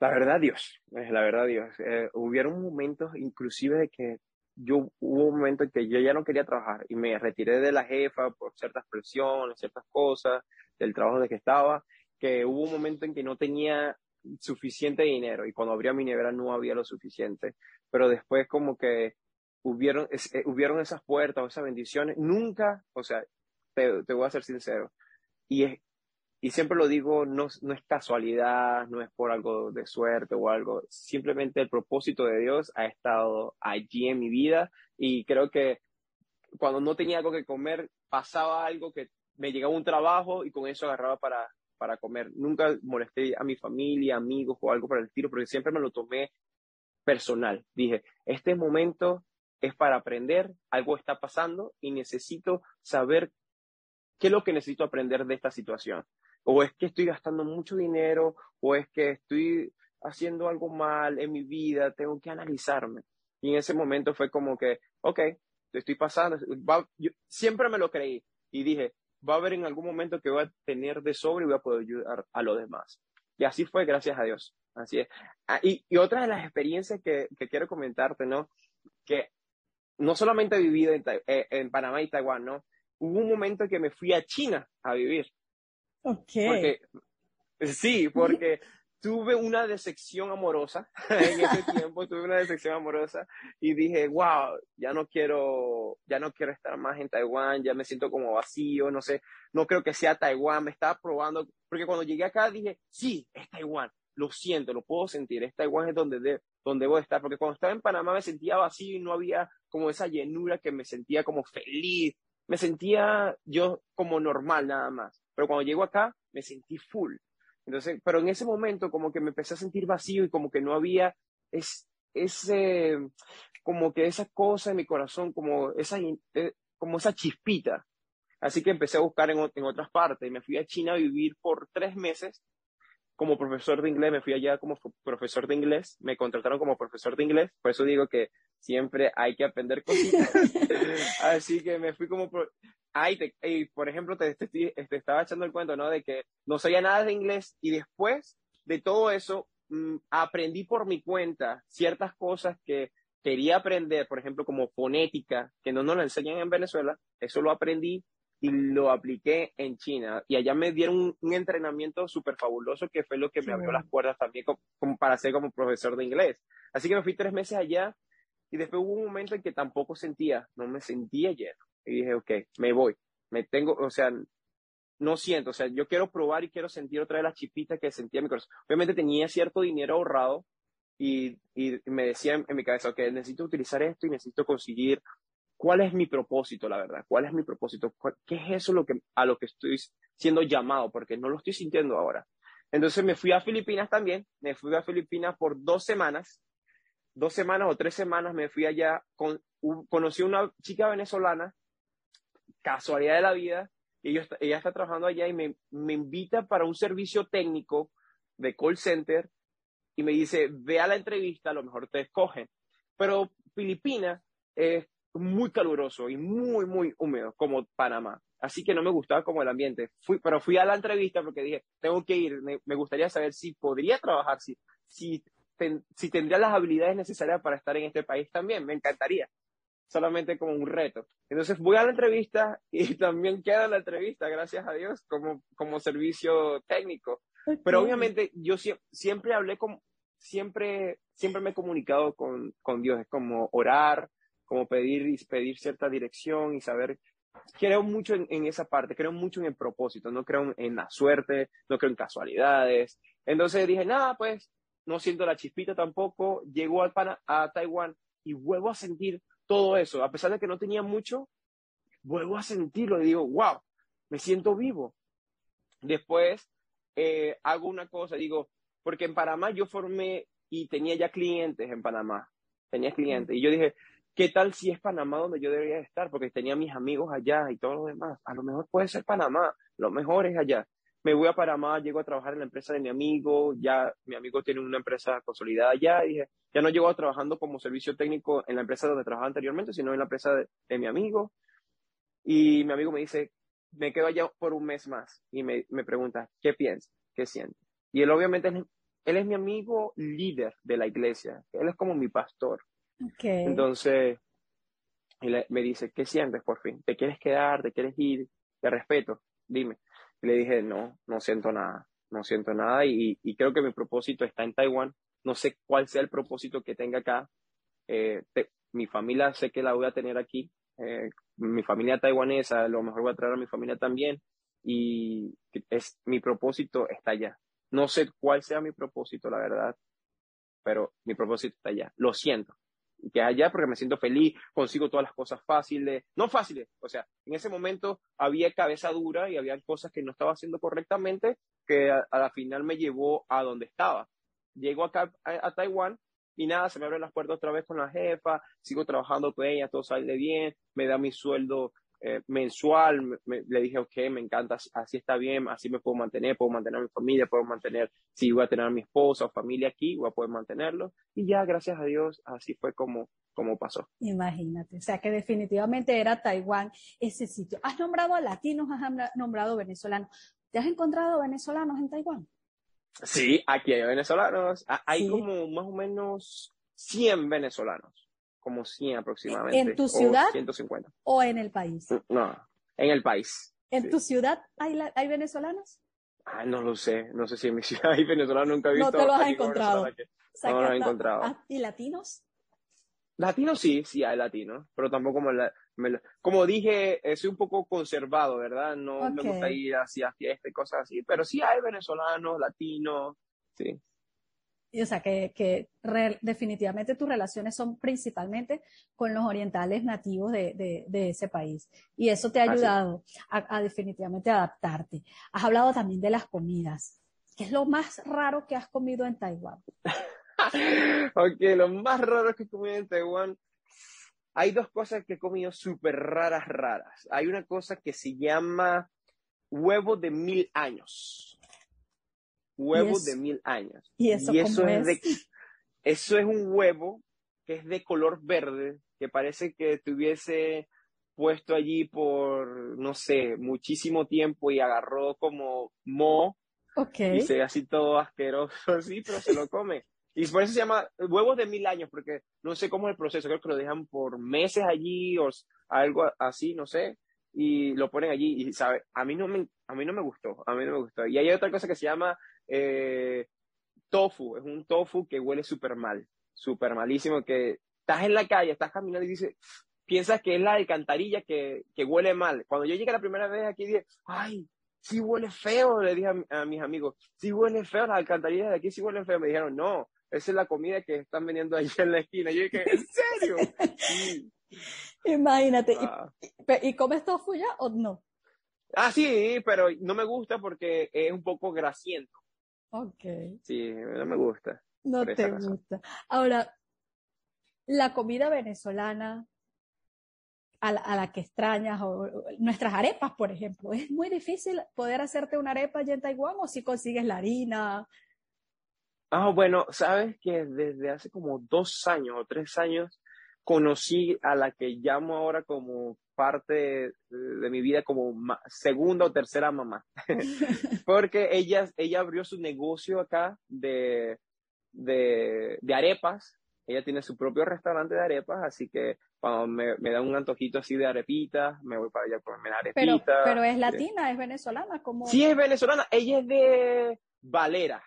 La verdad, Dios, la verdad, Dios. Eh, hubieron momentos inclusive de que yo hubo un momento en que yo ya no quería trabajar y me retiré de la jefa por ciertas presiones, ciertas cosas, del trabajo de que estaba, que hubo un momento en que no tenía suficiente dinero y cuando abría mi nevera no había lo suficiente, pero después como que hubieron, eh, hubieron esas puertas o esas bendiciones, nunca, o sea, te, te voy a ser sincero, y es, y siempre lo digo, no, no, es casualidad, no es por algo de suerte o algo, simplemente el propósito de Dios ha estado allí en mi vida y creo que cuando no tenía algo que comer, pasaba algo que me llegaba un trabajo y con eso agarraba para, para comer. Nunca molesté a mi familia, amigos o algo por el estilo, porque siempre me lo tomé personal. Dije, este momento es para aprender, algo está pasando y necesito saber qué es lo que necesito aprender de esta situación o es que estoy gastando mucho dinero, o es que estoy haciendo algo mal en mi vida, tengo que analizarme. Y en ese momento fue como que, ok, estoy pasando, siempre me lo creí y dije, va a haber en algún momento que voy a tener de sobre y voy a poder ayudar a los demás. Y así fue, gracias a Dios. Así es. Ah, y, y, otra de las experiencias que, que, quiero comentarte, ¿no? Que no solamente he vivido en, eh, en Panamá y Taiwán, ¿no? Hubo un momento que me fui a China a vivir. Ok. Porque, sí, porque tuve una decepción amorosa en ese tiempo, tuve una decepción amorosa y dije, wow, ya no quiero, ya no quiero estar más en Taiwán, ya me siento como vacío, no sé, no creo que sea Taiwán, me estaba probando, porque cuando llegué acá dije, sí, es Taiwán, lo siento, lo puedo sentir, es Taiwán es donde, de, donde debo estar, porque cuando estaba en Panamá me sentía vacío y no había como esa llenura que me sentía como feliz, me sentía yo como normal nada más. Pero cuando llego acá, me sentí full. Entonces, pero en ese momento como que me empecé a sentir vacío y como que no había es, ese, como que esa cosa en mi corazón, como esa, eh, como esa chispita. Así que empecé a buscar en, en otras partes. Me fui a China a vivir por tres meses como profesor de inglés, me fui allá como profesor de inglés, me contrataron como profesor de inglés, por eso digo que siempre hay que aprender cositas. Así que me fui como, Ay, por ejemplo, te, te, estaba echando el cuento, ¿no? De que no sabía nada de inglés y después de todo eso mm, aprendí por mi cuenta ciertas cosas que quería aprender, por ejemplo, como fonética, que no nos lo enseñan en Venezuela, eso lo aprendí y lo apliqué en China. Y allá me dieron un, entrenamiento súper fabuloso que fue lo que me abrió las puertas también como, para ser como profesor de inglés. Así que me fui tres meses allá y después hubo un momento en que tampoco sentía, no me sentía lleno y dije, ok, me voy. Me tengo, o sea, no siento, o sea, yo quiero probar y quiero sentir otra vez la chipita que sentía en mi corazón. Obviamente tenía cierto dinero ahorrado y, y me decía en, mi cabeza, ok, necesito utilizar esto y necesito conseguir cuál es mi propósito, la verdad, cuál es mi propósito, qué es eso lo que, a lo que estoy siendo llamado, porque no lo estoy sintiendo ahora. Entonces me fui a Filipinas también, me fui a Filipinas por dos semanas, dos semanas o tres semanas me fui allá, con, conocí a una chica venezolana casualidad de la vida, ella ella está trabajando allá y me, me invita para un servicio técnico de call center y me dice, ve a la entrevista, a lo mejor te escogen. Pero Filipinas es muy caluroso y muy, muy húmedo, como Panamá. Así que no me gustaba como el ambiente. Fui, pero fui a la entrevista porque dije, tengo que ir, me, gustaría saber si podría trabajar, si, si, si tendría las habilidades necesarias para estar en este país también, me encantaría solamente como un reto. Entonces voy a la entrevista y también queda la entrevista, gracias a Dios, como, como servicio técnico. Pero obviamente yo siempre hablé con, siempre, siempre me he comunicado con, con Dios, es como orar, como pedir, pedir cierta dirección y saber creo mucho en, esa parte, creo mucho en el propósito, no creo en, la suerte, no creo en casualidades. Entonces dije, nada, pues no siento la chispita tampoco, llego al a Taiwán y vuelvo a sentir todo eso, a pesar de que no tenía mucho, vuelvo a sentirlo y digo, wow, me siento vivo. Después eh, hago una cosa, digo, porque en Panamá yo formé y tenía ya clientes en Panamá, tenía clientes, y yo dije, ¿qué tal si es Panamá donde yo debería estar? Porque tenía mis amigos allá y todo lo demás. A lo mejor puede ser Panamá, lo mejor es allá. Me voy a Panamá, llego a trabajar en la empresa de mi amigo, ya mi amigo tiene una empresa consolidada allá, y dije, ya no llego trabajando como servicio técnico en la empresa donde trabajaba anteriormente, sino en la empresa de, mi amigo. Y mi amigo me dice, me quedo allá por un mes más y me, me pregunta, ¿qué piensas? ¿Qué sientes? Y él obviamente, él es mi amigo líder de la iglesia, él es como mi pastor. Entonces, me dice, ¿qué sientes por fin? ¿Te quieres quedar? ¿Te quieres ir? Te respeto, dime. Le dije, no, no siento nada, no siento nada y, creo que mi propósito está en Taiwán. No sé cuál sea el propósito que tenga acá. Eh, mi familia sé que la voy a tener aquí. Eh, mi familia taiwanesa, a lo mejor voy a traer a mi familia también. Y es, mi propósito está allá. No sé cuál sea mi propósito, la verdad, pero mi propósito está allá. Lo siento, que allá porque me siento feliz, consigo todas las cosas fáciles, no fáciles, o sea, en ese momento había cabeza dura y había cosas que no estaba haciendo correctamente que a, la final me llevó a donde estaba. Llego acá a, Taiwán y nada, se me abren las puertas otra vez con la jefa, sigo trabajando con ella, todo sale bien, me da mi sueldo eh, mensual, le dije, ok, me encanta, así está bien, así me puedo mantener, puedo mantener a mi familia, puedo mantener, si voy a tener a mi esposa o familia aquí, voy a poder mantenerlo. Y ya, gracias a Dios, así fue como, como pasó. Imagínate, o sea que definitivamente era Taiwán ese sitio. ¿Has nombrado a latinos, has nombrado venezolanos? ¿Te has encontrado venezolanos en Taiwán? Sí, aquí hay venezolanos. Hay como más o menos 100 venezolanos como 100 aproximadamente. ¿En tu ciudad? O 150. ¿O en el país? No, en el país. ¿En tu ciudad hay, hay venezolanos? Ah, no lo sé, no sé si en mi ciudad hay venezolanos, nunca he visto. No te los has encontrado. no los he encontrado. Ah, ¿Y latinos? Latinos sí, sí hay latinos, pero tampoco me, como dije, eh, soy un poco conservado, ¿verdad? No me gusta ir hacia fiestas y cosas así, pero sí hay venezolanos, latinos, sí o sea, que, definitivamente tus relaciones son principalmente con los orientales nativos de, ese país. Y eso te ha ayudado a, definitivamente adaptarte. Has hablado también de las comidas. ¿Qué es lo más raro que has comido en Taiwán? ok, lo más raro que he comido en Taiwán. Hay dos cosas que he comido súper raras, raras. Hay una cosa que se llama huevo de mil años huevos de mil años. ¿Y eso, es? De, eso es un huevo que es de color verde, que parece que estuviese puesto allí por, no sé, muchísimo tiempo y agarró como mo. Okay. Y se ve así todo asqueroso, así, pero se lo come. Y por eso se llama huevos de mil años, porque no sé cómo es el proceso, creo que lo dejan por meses allí o algo así, no sé, y lo ponen allí y, ¿sabe? A mí no me, a mí no me gustó, a mí no me gustó. Y hay otra cosa que se llama eh, tofu, es un tofu que huele súper mal, súper malísimo, que estás en la calle, estás caminando y dices, piensas que es la alcantarilla que, que huele mal. Cuando yo llegué la primera vez aquí dije, ay, sí huele feo, le dije a, mis amigos, sí huele feo, las alcantarillas de aquí sí huelen feo. Me dijeron, no, esa es la comida que están vendiendo ahí en la esquina. Yo dije, ¿en serio? Imagínate. ¿Y, ¿Y, comes tofu ya o no? Ah, sí, pero no me gusta porque es un poco grasiento. Ok. Sí, no me gusta. No te gusta. Ahora, la comida venezolana a la, que extrañas, o, nuestras arepas, por ejemplo, ¿es muy difícil poder hacerte una arepa allá en Taiwán o si consigues la harina? Ah, bueno, sabes que desde hace como dos años o tres años conocí a la que llamo ahora como parte de, mi vida como segunda o tercera mamá, porque ella, ella abrió su negocio acá de, de, de, arepas, ella tiene su propio restaurante de arepas, así que cuando me, me da un antojito así de arepitas, me voy para allá a comerme la arepita. Pero, pero es latina, es venezolana, como... Sí, es venezolana, ella es de Valera.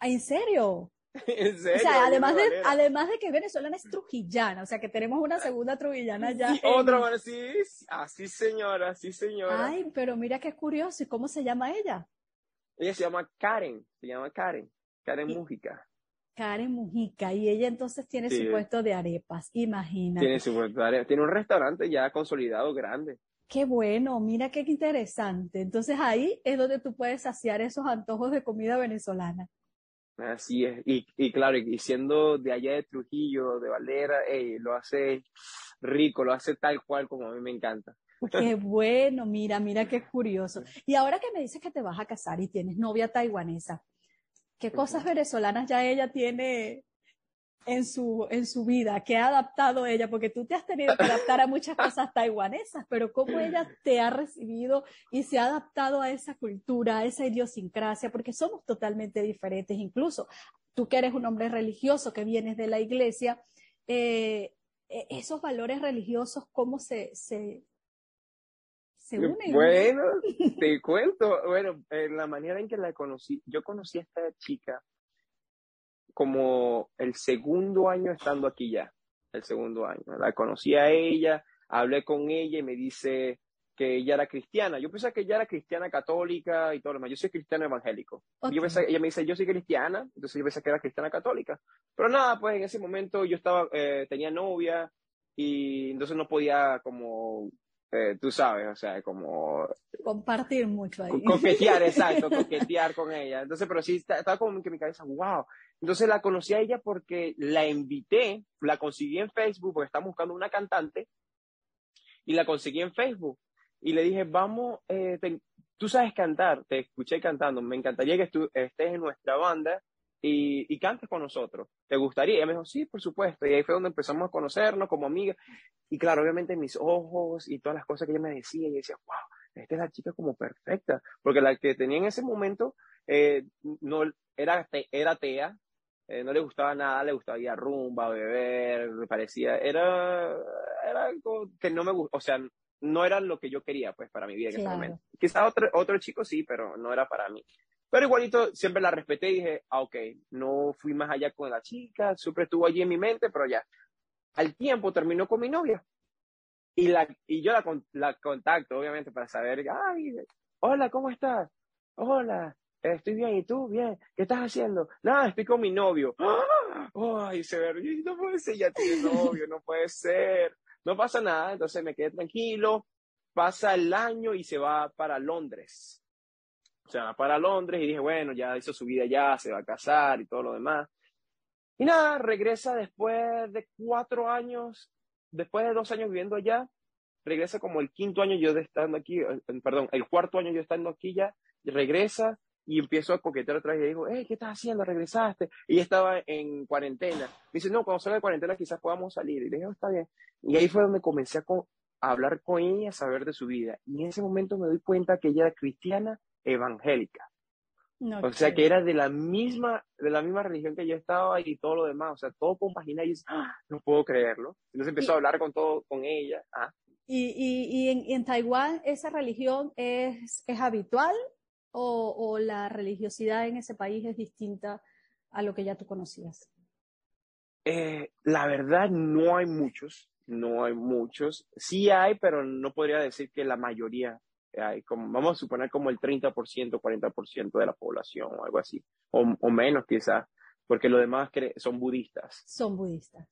¿En serio? ¿En serio? O sea, además de, además de que venezolana es trujillana, o sea, que tenemos una segunda trujillana ya. Otra, bueno, sí, así señora, sí señora. Ay, pero mira qué curioso, ¿y cómo se llama ella? Ella se llama Karen, se llama Karen, Karen Y- Mújica. Karen Mujica, y ella entonces tiene Sí. su puesto de arepas, imagínate. Tiene, su, tiene un restaurante ya consolidado grande. Qué bueno, mira qué interesante. Entonces ahí es donde tú puedes saciar esos antojos de comida venezolana. Así es. Y, y claro, y siendo de allá de Trujillo, de Valera, ey, lo hace rico, lo hace tal cual como a mí me encanta. Qué bueno, mira, mira qué curioso. Y ahora que me dices que te vas a casar y tienes novia taiwanesa, ¿qué cosas venezolanas ya ella tiene en su, en su vida? ¿Qué ha adaptado ella? Porque tú te has tenido que adaptar a muchas cosas taiwanesas, pero ¿cómo ella te ha recibido y se ha adaptado a esa cultura, a esa idiosincrasia? Porque somos totalmente diferentes, incluso tú que eres un hombre religioso, que vienes de la iglesia, eh, eh, esos valores religiosos, ¿cómo se, se, se unen? Bueno, te cuento, bueno, en la manera en que la conocí, yo conocí a esta chica como el segundo año estando aquí ya, el segundo año. La conocí a ella, hablé con ella y me dice que ella era cristiana. Yo pensaba que ella era cristiana católica y todo lo demás. Yo soy cristiano evangélico. Ok. Yo pensé- ella me dice, yo soy cristiana, entonces yo pensé que era cristiana católica. Pero nada, pues en ese momento yo estaba, eh, tenía novia y entonces no podía como, eh, tú sabes, o sea, como Compartir mucho ahí. Co- coquetear, exacto, coquetear con ella. Entonces, pero sí, estaba como que mi cabeza, wow. Entonces la conocí a ella porque la invité, la conseguí en Facebook, porque estaba buscando una cantante, y la conseguí en Facebook. Y le dije, vamos, eh, tú sabes cantar, te escuché cantando, me encantaría que estés en nuestra banda y, cantes con nosotros. ¿Te gustaría? Y ella me dijo, sí, por supuesto. Y ahí fue donde empezamos a conocernos como amigas. Y claro, obviamente mis ojos y todas las cosas que ella me decía, y decía, wow, esta es la chica como perfecta, porque la que tenía en ese momento eh, no era, te- era eh, no le gustaba nada, le gustaba ir a rumba, beber, me parecía, era, era algo que no me gustó, o sea, no era lo que yo quería, pues, para mi vida en ese momento. Quizás otro, otro chico sí, pero no era para mí. Pero igualito, siempre la respeté y dije, ah, ok, no fui más allá con la chica, siempre estuvo allí en mi mente, pero ya. Al tiempo terminó con mi novia. Y, la, y yo la, la contacto, obviamente, para saber, ay, hola, ¿cómo estás? Hola, estoy bien, ¿y tú? Bien, ¿qué estás haciendo? Nada, estoy con mi novio. ¡Ah! Ay, se ve, no puede ser, ya tiene novio, no puede ser. No pasa nada, entonces me quedé tranquilo, pasa el año y se va para Londres. Se va para Londres y dije, bueno, ya hizo su vida allá, se va a casar y todo lo demás. Y nada, regresa después de cuatro años, después de dos años viviendo allá, regresa como el quinto año yo de estando aquí, eh, perdón, el cuarto año yo estando aquí ya, regresa y empiezo a coquetear otra vez y digo, hey, ¿qué estás haciendo? ¿Regresaste? Y ella estaba en cuarentena. Me dice, no, cuando salga de cuarentena quizás podamos salir. Y le dije, "Oh, está bien. Y ahí fue donde comencé a, co- a hablar con ella, a saber de su vida. Y en ese momento me doy cuenta que ella era cristiana evangélica. No, O sea, que era de la misma, de la misma religión que yo estaba y todo lo demás. O sea, todo compagina y dices, "Ah, no puedo creerlo. Entonces empezó a hablar con todo, con ella. Ah, ¿Y, y, y en, en Taiwán esa religión es, es habitual o, o la religiosidad en ese país es distinta a lo que ya tú conocías? Eh, la verdad, no hay muchos, no hay muchos. Sí hay, pero no podría decir que la mayoría hay. Como, vamos a suponer como el 30%, 40% de la población o algo así. O, o menos quizás, porque los demás son budistas. Son budistas.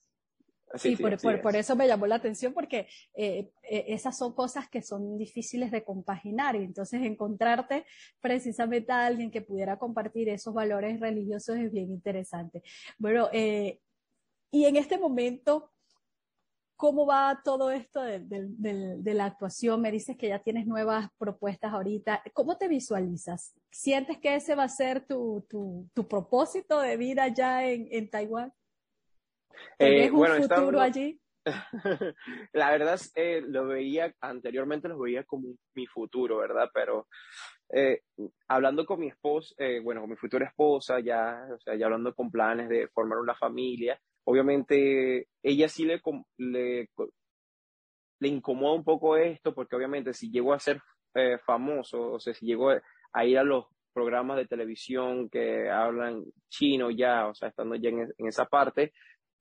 Sí, sí, por, así por- es. por eso me llamó la atención porque eh, eh, esas son cosas que son difíciles de compaginar y entonces encontrarte precisamente a alguien que pudiera compartir esos valores religiosos es bien interesante. Bueno, eh, y en este momento, ¿cómo va todo esto de, de- de- de la actuación? Me dices que ya tienes nuevas propuestas ahorita. ¿Cómo te visualizas? ¿Sientes que ese va a ser tu, tu, tu propósito de vida ya en, en Taiwán? ¿Te Eh, un bueno, futuro estaba- allí? La verdad es eh, lo veía, anteriormente lo veía como mi futuro, ¿verdad? Pero eh, hablando con mi esposa, eh, bueno, con mi futura esposa, ya, o sea, ya hablando con planes de formar una familia, obviamente ella sí le, le, le incomoda un poco esto, porque obviamente si llego a ser eh, famoso, o sea, si llego a ir a los programas de televisión que hablan chino ya, o sea, estando ya en, en esa parte,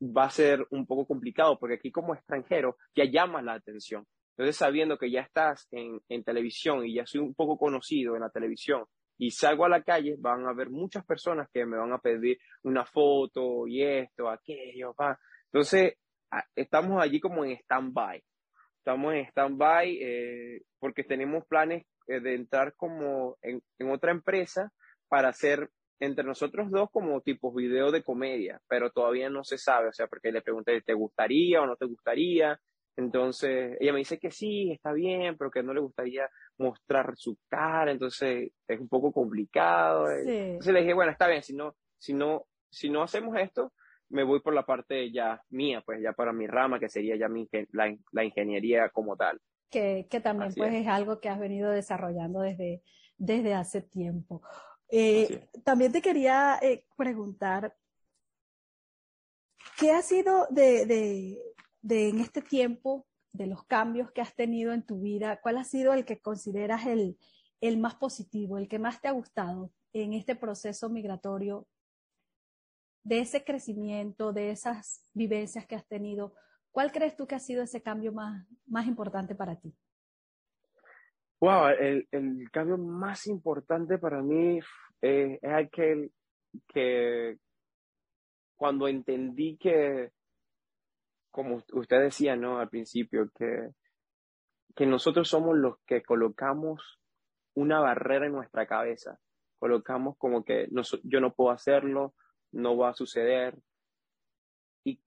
va a ser un poco complicado porque aquí como extranjero ya llamas la atención. Entonces, sabiendo que ya estás en, en, televisión y ya soy un poco conocido en la televisión y salgo a la calle, van a haber muchas personas que me van a pedir una foto y esto, aquello, va. Entonces, estamos allí como en stand-by. Estamos en stand-by eh, porque tenemos planes eh, de entrar como en, en otra empresa para hacer entre nosotros dos como tipos video de comedia, pero todavía no se sabe, o sea, porque le pregunté, ¿te gustaría o no te gustaría? Entonces, ella me dice que sí, está bien, pero que no le gustaría mostrar su cara, entonces es un poco complicado. Entonces le dije, bueno, está bien, si no, si no, si no hacemos esto, me voy por la parte ya mía, pues ya para mi rama, que sería ya mi, la, la ingeniería como tal. Que, que también pues es. algo que has venido desarrollando desde, desde hace tiempo. Eh, también te quería eh, preguntar, ¿qué ha sido de, de, de, en este tiempo, de los cambios que has tenido en tu vida, cuál ha sido el que consideras el, el más positivo, el que más te ha gustado en este proceso migratorio, de ese crecimiento, de esas vivencias que has tenido? ¿Cuál crees tú que ha sido ese cambio más, más importante para ti? Wow, el, el cambio más importante para mí eh, es aquel que cuando entendí que, como usted decía, ¿no? Al principio, que, que nosotros somos los que colocamos una barrera en nuestra cabeza. Colocamos como que no, yo no puedo hacerlo, no va a suceder. Y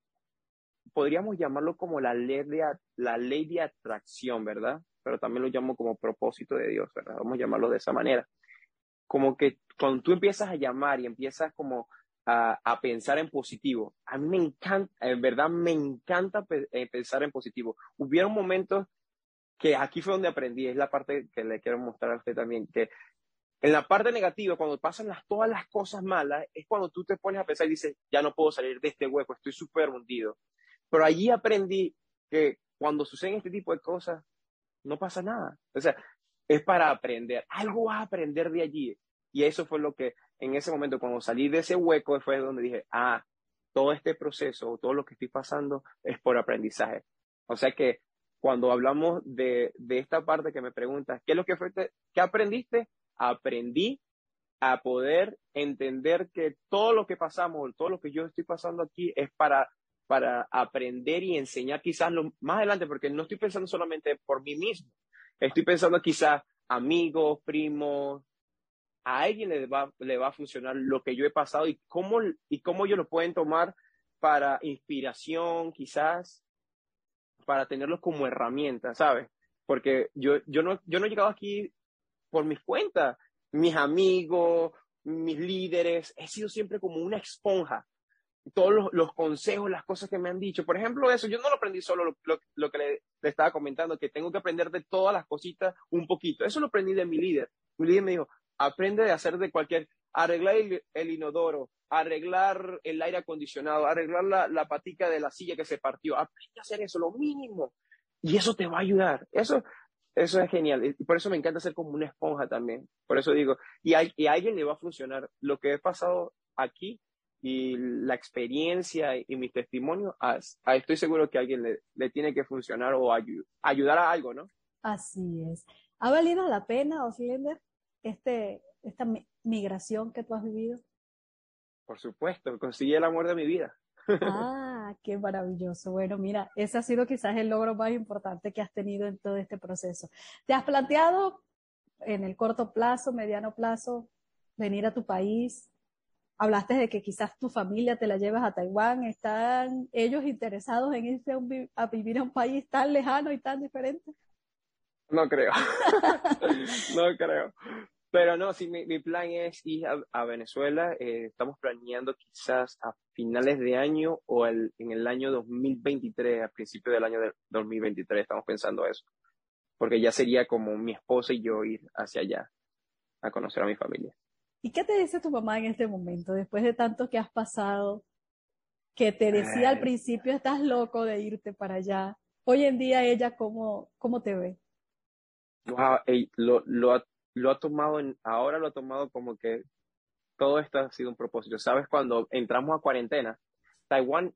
podríamos llamarlo como la ley de, la ley de atracción, ¿verdad? Pero también lo llamo como propósito de Dios, ¿verdad? Vamos a llamarlo de esa manera. Como que cuando tú empiezas a llamar y empiezas como a, pensar en positivo, a mí me encanta, en verdad me encanta eh, pensar en positivo. Hubieron momentos que aquí fue donde aprendí, es la parte que le quiero mostrar a usted también, que en la parte negativa, cuando pasan las, todas las cosas malas, es cuando tú te pones a pensar y dices, ya no puedo salir de este hueco, estoy súper hundido. Pero allí aprendí que cuando suceden este tipo de cosas, no pasa nada. O sea, es para aprender. Algo vas a aprender de allí. Y eso fue lo que en ese momento, cuando salí de ese hueco, fue donde dije, ah, todo este proceso, todo lo que estoy pasando es por aprendizaje. O sea que cuando hablamos de, de esta parte que me preguntas, ¿qué es lo que fue, qué aprendiste? Aprendí a poder entender que todo lo que pasamos, todo lo que yo estoy pasando aquí es para para aprender y enseñar quizás lo, más adelante, porque no estoy pensando solamente por mí mismo, estoy pensando quizás amigos, primos, a alguien le va, le va a funcionar lo que yo he pasado y cómo, y cómo ellos lo pueden tomar para inspiración, quizás, para tenerlos como herramienta, ¿sabes? Porque yo, yo, no, yo no he llegado aquí por mis cuentas, mis amigos, mis líderes, he sido siempre como una esponja todos los, consejos, las cosas que me han dicho. Por ejemplo, eso, yo no lo aprendí solo, lo, que le, estaba comentando, que tengo que aprender de todas las cositas un poquito. Eso lo aprendí de mi líder. Mi líder me dijo, aprende de hacer de cualquier, arreglar el, inodoro, arreglar el aire acondicionado, arreglar la, la, patica de la silla que se partió. Aprende a hacer eso, lo mínimo. Y eso te va a ayudar. Eso, eso es genial. Y por eso me encanta ser como una esponja también. Por eso digo, y a, y a alguien le va a funcionar. Lo que he pasado aquí y la experiencia y mi testimonio, estoy seguro que a alguien le, tiene que funcionar o ayudar a algo, ¿no? Así es. ¿Ha valido la pena, Oslender, este, esta migración que tú has vivido? Por supuesto, conseguí el amor de mi vida. Ah, qué maravilloso. Bueno, mira, ese ha sido quizás el logro más importante que has tenido en todo este proceso. ¿Te has planteado en el corto plazo, mediano plazo, venir a tu país, hablaste de que quizás tu familia te la llevas a Taiwán, ¿están ellos interesados en irse a, vivir a un país tan lejano y tan diferente? No creo, no creo. Pero no, sí, mi, plan es ir a, Venezuela. Eh, estamos planeando quizás a finales de año o en el año 2023, a principio del año de 2023, estamos pensando eso. Porque ya sería como mi esposa y yo ir hacia allá a conocer a mi familia. ¿Y qué te dice tu mamá en este momento, después de tanto que has pasado, que te decía al principio, estás loco de irte para allá? Hoy en día ella, ¿cómo, cómo te ve? Wow, lo, lo, lo ha tomado, en, ahora lo ha tomado como que todo esto ha sido un propósito. ¿Sabes? Cuando entramos a cuarentena, Taiwán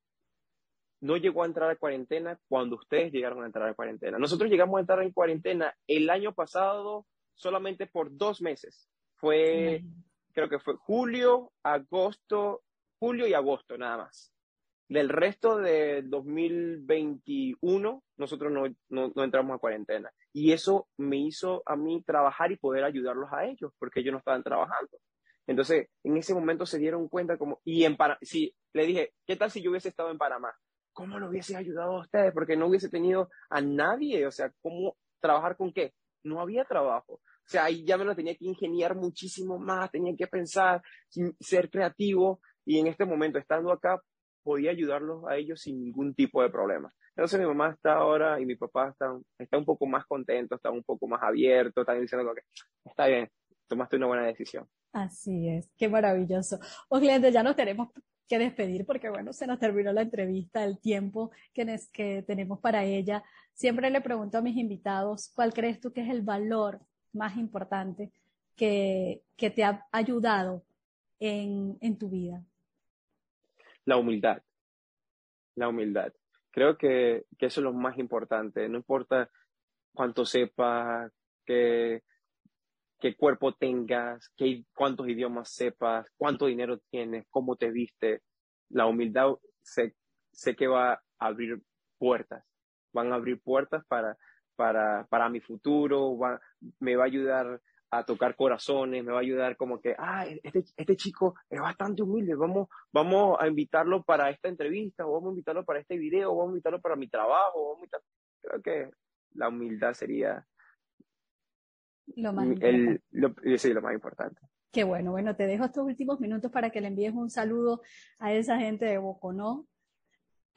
no llegó a entrar a cuarentena cuando ustedes llegaron a entrar a cuarentena. Nosotros llegamos a entrar en cuarentena el año pasado solamente por dos meses. Fue, creo que fue julio, agosto, julio y agosto nada más. Del resto de 2021, nosotros no, no, no, entramos a cuarentena. Y eso me hizo a mí trabajar y poder ayudarlos a ellos, porque ellos no estaban trabajando. Entonces, en ese momento se dieron cuenta como, y en Panamá, si le dije, ¿qué tal si yo hubiese estado en Panamá? ¿Cómo lo hubiese ayudado a ustedes? Porque no hubiese tenido a nadie, o sea, ¿cómo trabajar con qué? No había trabajo. O sea, ahí ya me lo tenía que ingeniar muchísimo más, tenía que pensar, ser creativo, y en este momento, estando acá, podía ayudarlos a ellos sin ningún tipo de problema. Entonces mi mamá está ahora y mi papá está, está un poco más contento, está un poco más abierto, están diciendo que está bien, tomaste una buena decisión. Así es, qué maravilloso. Oglende, ya nos tenemos que despedir porque bueno, se nos terminó la entrevista, el tiempo que, que tenemos para ella. Siempre le pregunto a mis invitados, ¿cuál crees tú que es el valor más importante que, que te ha ayudado en, en tu vida? la humildad. La humildad. Creo que, eso es lo más importante. No importa cuánto sepas, qué, qué cuerpo tengas, qué, cuántos idiomas sepas, cuánto dinero tienes, cómo te viste. La humildad sé, sé que va a abrir puertas. Van a abrir puertas para, para, para mi futuro, me va a ayudar a tocar corazones, me va a ayudar como que, ah, este, este chico es bastante humilde, vamos, vamos a invitarlo para esta entrevista, o vamos a invitarlo para este video, o vamos a invitarlo para mi trabajo, vamos a creo que la humildad sería lo más, el, lo, sí, lo más importante. Qué bueno, bueno, te dejo estos últimos minutos para que le envíes un saludo a esa gente de Boconó,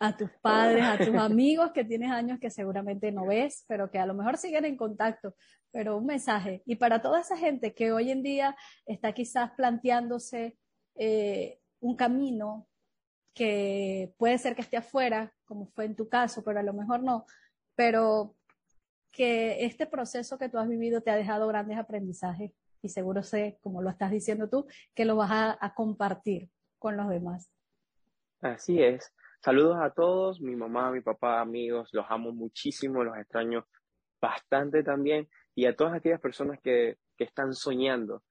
a tus padres, a tus amigos que tienes años que seguramente no ves, pero que a lo mejor siguen en contacto, pero un mensaje. Y para toda esa gente que hoy en día está quizás planteándose eh, un camino que puede ser que esté afuera, como fue en tu caso, pero a lo mejor no, pero que este proceso que tú has vivido te ha dejado grandes aprendizajes y seguro sé, como lo estás diciendo tú, que lo vas a compartir con los demás. Así es. Saludos a todos, mi mamá, mi papá, amigos, los amo muchísimo, los extraño bastante también, y a todas aquellas personas que, que están soñando.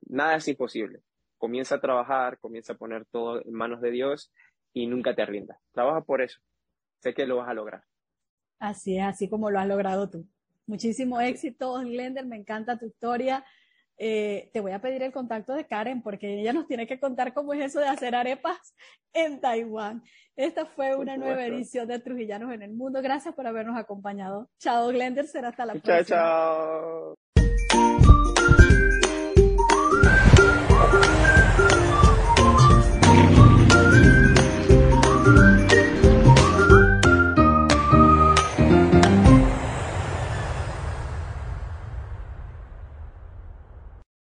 Nada es imposible. Comienza a trabajar, comienza a poner todo en manos de Dios y nunca te rindas. Trabaja por eso. Sé que lo vas a lograr. Así es, así como lo has logrado tú. Muchísimo éxito, Glender, me encanta tu historia. Eh, te voy a pedir el contacto de Karen porque ella nos tiene que contar cómo es eso de hacer arepas en Taiwán. Esta fue una nueva edición de Trujillanos en el Mundo. Gracias por habernos acompañado. Chao, Glender. Será hasta la próxima. Chao, chao.